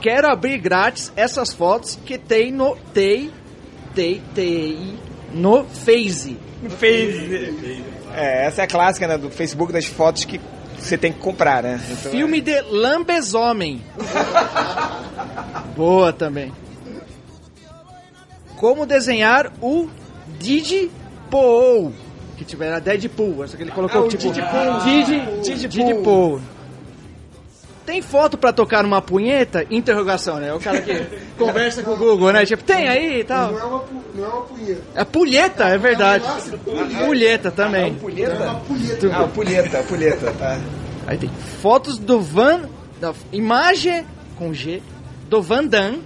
Quero abrir grátis essas fotos que tem no tem tem tem no Face. Fez. É, essa é a clássica né, do Facebook das fotos que você tem que comprar, né? Então, Filme de Lambesomem. Boa também. Como desenhar o Digipool. Que tipo, era Deadpool. Só que ele colocou Ah, o tipo... Digipool. Digi, Digipool. Digipool. Tem foto pra tocar numa punheta? Interrogação, né? O cara que conversa com o Google, né? Tipo, tem aí e tal. Não é uma, pu- não é uma punheta. É pulheta, é verdade. Pulheta também. É Pulheta? uma punheta. Ah, o pulheta, pulheta, tá. Aí tem fotos do Van. Da imagem com G. Do Van Damme.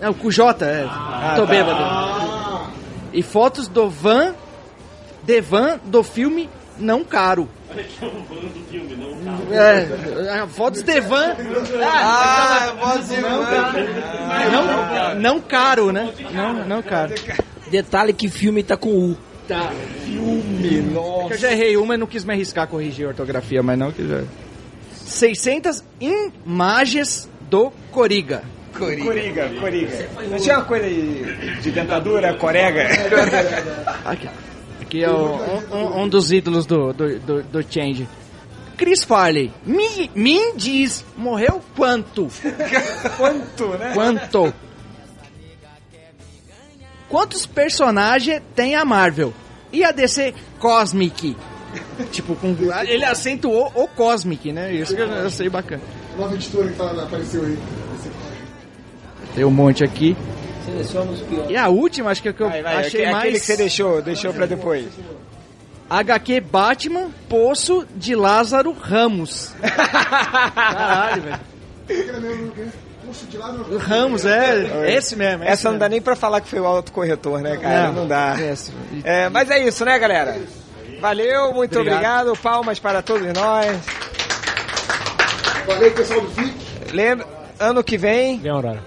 Não, com J, é. Tô tá. bêbado. E fotos do Van. De Van do filme Não Caro. É, fotos de Van. Ah, pode ser. Não, não caro, né? Não, não caro. Detalhe que filme tá com U. Tá. Filme, É nossa. que eu já errei uma e não quis me arriscar a corrigir a ortografia, mas não que já. 600 imagens do Coriga. Coriga, coriga. Não tinha uma coisa de, de dentadura, corega? Aqui, aqui é o- um, um- dos ídolos do, do, do, do Change. Chris Farley, me, me diz, morreu quanto? Quanto, né? Quanto? Quantos personagens tem a Marvel? E a DC Cosmic? Tipo, com, ele acentuou o Cosmic, né? Isso que eu achei bacana. Nova editora que tá, apareceu aí. Tem um monte aqui. Seleciona os piores. E a última, acho que é que eu Vai, vai, achei aquele, mais... aquele que você deixou, deixou pra depois. HQ Batman, Poço de Lázaro Ramos. Caralho, velho. Ramos, é. Esse mesmo. esse Essa não dá nem pra falar que foi o autocorretor, né, cara? Não, dá. Esse. É, mas é isso, né, galera? Valeu, muito Obrigado. obrigado. Palmas para todos nós. Valeu, pessoal do FIC. Lembra, ano que vem, Vem, Aurora.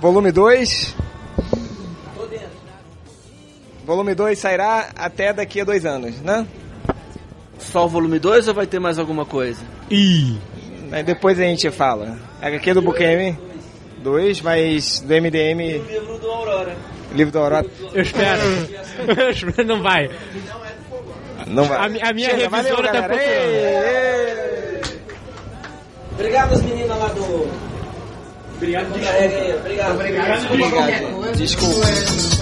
volume 2. Volume 2 sairá até daqui a dois anos, né? Só o volume 2 ou vai ter mais alguma coisa? Ih! Aí depois a gente fala. HQ do Bukemi 2, mas do MDM. livro do Aurora. Livro do Aurora. Eu espero. Eu espero, não vai. Não vai. A, a minha Chega, valeu, revisora tá galera. procurando. Obrigado, as meninas lá do. Obrigado, Obrigado. Obrigado. Obrigado. Desculpa. O